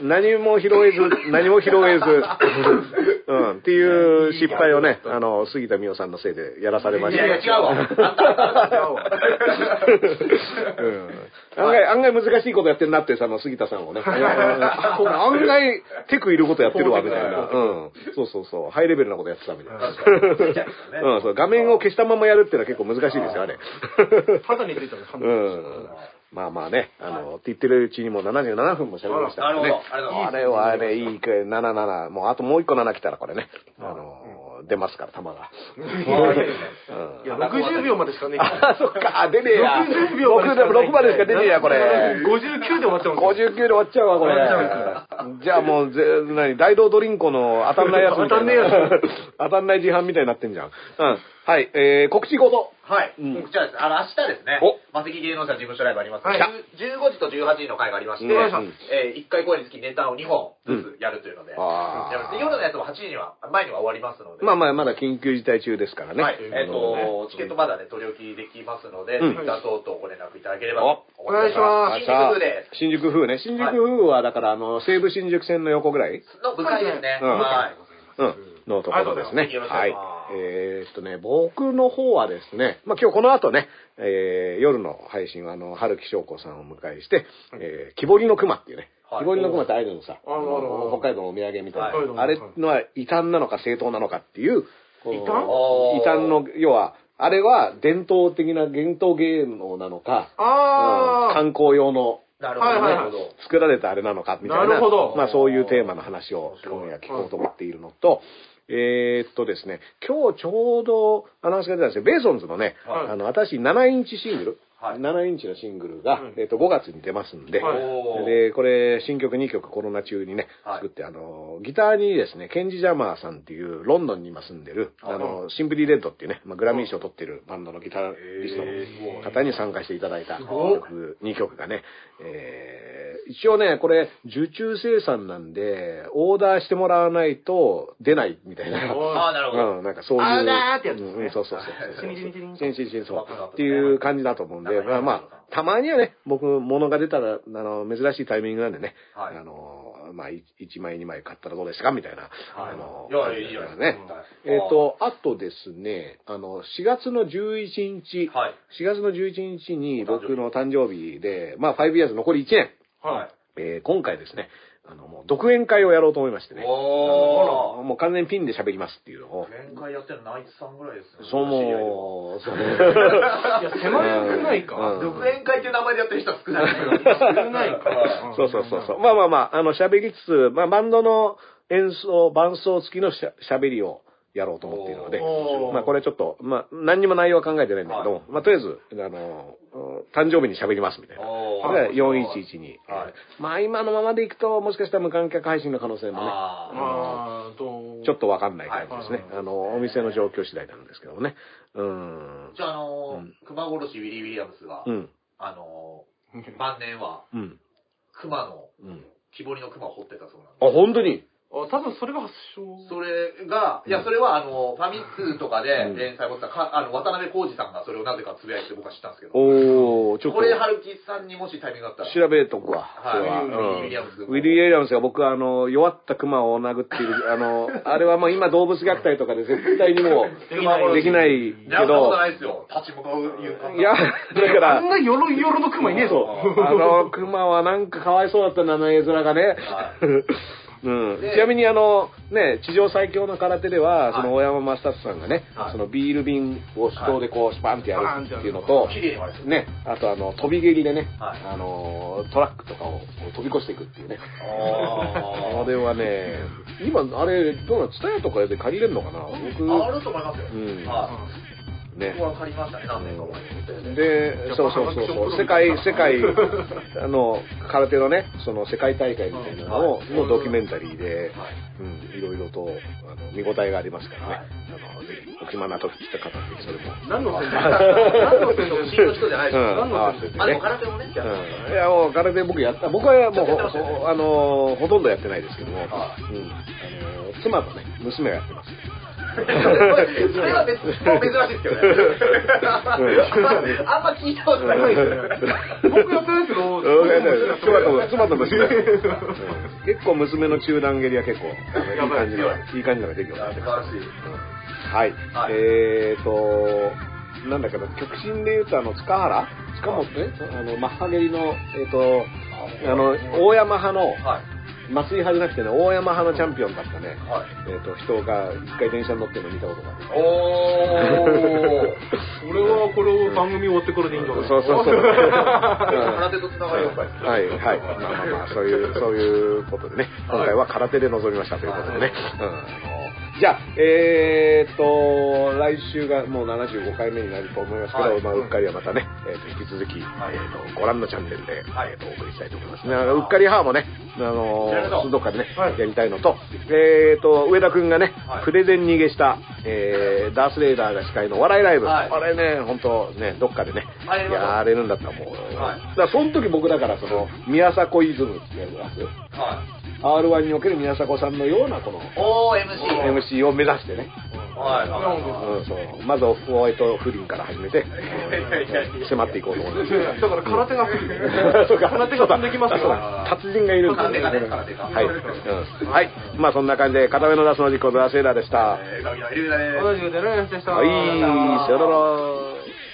うん何も拾えず、何も拾えず、うん、っていう失敗をね、あの、杉田美桜さんのせいでやらされました。いやいや違うわあんたあんたうん案外、案外難しいことやってるなって、その杉田さんをね。案外、テクいることやってるわ、みたいな。うん。そうそうそう。ハイレベルなことやってたみたいな。うん、そう。画面を消したままやるっていうのは結構難しいですよ、あれ。肌についた。まあまあね、あの、って言ってるうちにもう77分も喋りましたからね。なるほどあれはね、いいか、77、もうあともう一個7来たらこれね、あの、出ますから、弾が。いや、60秒までしかねえ。あ、そっか、出ねえや。60秒までしか6までしか出ねえや、これ。59で終わっちゃうんですよ。59で終わっちゃうわ、これ。じゃあもう、ぜ、何、大道ドリンコの当たんないやつみたいな。当たんねえや 当たんない自販みたいになってんじゃん。うん。はい、えー、告知ごと。はい。うんこちらです。あの、明日ですねお、マセキ芸能者事務所ライブあります。はい10 15時と18時の回がありまして、うんえ1回公演につきネタを2本ずつやるというので、あーやりますで夜のやつも8時には、前には終わりますので、まあまあ、まだ緊急事態中ですからね。はい。えっ、あのと、チケットまだね、取り置きできますので、うん Twitter 等々ご連絡いただければおと思ってお願いします新宿風です。新宿風ね。新宿風は、だから、あの、西武新宿線の横ぐらい？の部会ですね。うんはい。うん。のところですね。はい。えーっとね、僕の方はですね、まあ今日この後ね、えー夜の配信は、あの、春木翔子さんを迎えして、えー木彫りの熊っていうね、はい木彫りの熊ってアイドルのさ、あるあるある北海道のお土産みたいな、はいあれのは異端なのか正当なのかっていう、異端異端の、要は、あれは伝統的な伝統芸能なのか、うん。観光用のなるほど、はいはいはい。作られたあれなのかみたいな。なるほどまあそういうテーマの話を今夜聞こうと思っているのと、えーっとですね、今日ちょうどアナウンスが出たんですよ。ベーソンズのね、はいあの、私7インチシングル、はい。7インチのシングルが、うんえーっと5月に出ますんで、はい。で、これ新曲2曲コロナ中にね、はい。作って、あの、ギターにですね、ケンジ・ジャマーさんっていうロンドンに今住んでる、はいあの、シンプリー・レッドっていうね、まあ、グラミー賞を取ってるバンドのギタリストの方に参加していただいた曲、2曲がね、えー一応ね、これ、受注生産なんで、オーダーしてもらわないと出ないみたいな。ああ、なるほど。うん、なんかそういう。あーだーってやつですね。うんうんそうそうそう。チリチリチリンチリチリチリそうわかるわかるっていう感じだと思うんで、なんかまあまあ、たまにはね、僕、物が出たら、あの、珍しいタイミングなんでね、はいあの、まあ、1枚2枚買ったらどうですか？みたいな。はいあの、いやいいじゃないね。えっ、と、あとですね、あの、4月の11日、はい。4月の11日に僕の誕生日で、まあ、5 years 残り1年、はい。えー今回ですね、あの、もう独演会をやろうと思いましてね。あのもう完全にピンで喋りますっていうのを。限界やってるのナイツさんぐらいですね。そうももう、そういや、狭くないか。うん独演会っていう名前でやってる人は少ない。少ないかはいそうそうそうそう。まあまあまあ、あの、喋りつつ、まあ、バンドの演奏、伴奏付きのしゃ喋りをやろうと思っているので、まあこれちょっと、まあ何にも内容は考えてないんだけども、はいまあとりあえず、あの、うん誕生日に喋りますみたいな。おーそれが411に。はいまあ今のままでいくと、もしかしたら無観客配信の可能性もね、うちょっとわかんない感じですね。はいあの、お店の状況次第なんですけどもね。うんー。じゃあ、あのうんー、熊殺しウィリー・ウィリアムスがう、ん。あのー、晩年はうん。熊の、うん。木彫りの熊を彫ってたそうなんです。あ、本当に？あ、多分それが発祥。それが、いや、それは、あの、ファミ通とかでうん。連載を持ってた、かあの、渡辺浩二さんがそれをなぜかつぶやいて僕は知ったんですけど、おー、ちょっと。これ、春樹さんにもしタイミングがあったら、調べとくわ。はい。ウィリアムスうん。ウィリー・ウィリアムスが僕は、あの、弱った熊を殴っている、あの、あれはもう今動物虐待とかで絶対にもう、できない。できないいけや、そんなことど、ないですよ。立ち向かう勇敢いや、だから、あんなヨロヨロのクマいねえぞ。あの、熊はなんかかわいそうだったな、あの絵面がね。は。うん、でちなみにあの、ね、地上最強の空手では、はいその大山正達さんがね、はいそのビール瓶を手動でこう、スパンってやるっていうのと。ね、あとあの、飛び蹴りでね、はいあの、トラックとかを飛び越していくっていうね。ああれはね、今、あれ、どうなのツタヤとかで借りれるのかな？僕、あ、あると思いますよ。うんはい。ね僕。は借りましたね、何年か前に。で、そうそうそうそう、世界、世界、あの、空手のね、その世界大会みたいなのを、はいのドキュメンタリーで、はい。うん、いろいろと、あの、見応えがありますからね。はいあの、ぜひ、お暇な時来た方はぜひそれも。何の宣伝 何の宣伝新の人じゃないですうん、よ。何の合わせてね。あ、でも空手もね、やってましたうん、いや、もう空手僕やった。僕はもう、あの、ほとんどやってないですけども、うん、あはの、妻とね、娘がやってます。それは別珍しいですけどね。あんま聞いたことないですよね。僕やってないですけど、妻と、妻と結構娘の中段蹴りは結構、いい感じの、いい感じのができるようになってます。素晴らしい。はい。はいえーと、なんだけど、極真で言うと、あの、塚原？塚本？ね、あの、マッハ蹴りの、えーと、あの、大山派の、はい。松井派じゃなくてね、大山派のチャンピオンだったね、はい。えーと、人が一回電車に乗ってるの見たことがある。おー。俺はこれを番組終わってからでいいんじゃない？そうそうそう。う ん空手と繋がりよくはい、はい。まあまあまあ、そういう、そういうことでね、今回は空手で臨みましたということでね。うんあのじゃあ、えーっと、来週がもう75回目になると思いますけど、はい。まあ、うっかりはまたね、えーっと、引き続き、はい。えーっと、ご覧のチャンネルで、はい。えーっと、お送りしたいと思います。ね。うっかり派もね、あのやりましょう。どっかでね、はい。やりたいのと、えーと、上田くんがね、はい。プレゼン逃げした、えー、ダースレーダーが司会のお笑いライブ、はい。あれね、本当ね、どっかでね、あやれるんだったらもう、はい。だその時僕だから、その、宮迫イズムっていうやつ、は R1 における宮迫さんのような、この、い。OMC。MC を目指してね、はい。うん、そうまずオフホワイト不倫から始めて、迫っていこうと思います。だから空手が不利 そうか空手が飛んできますよそうだ達人がいるんだ空手がね空手がはい。うんはい。まあそんな感じで、片目の出すの実行ドラセーラーでした。同じくデライスでしたはい、さよなら。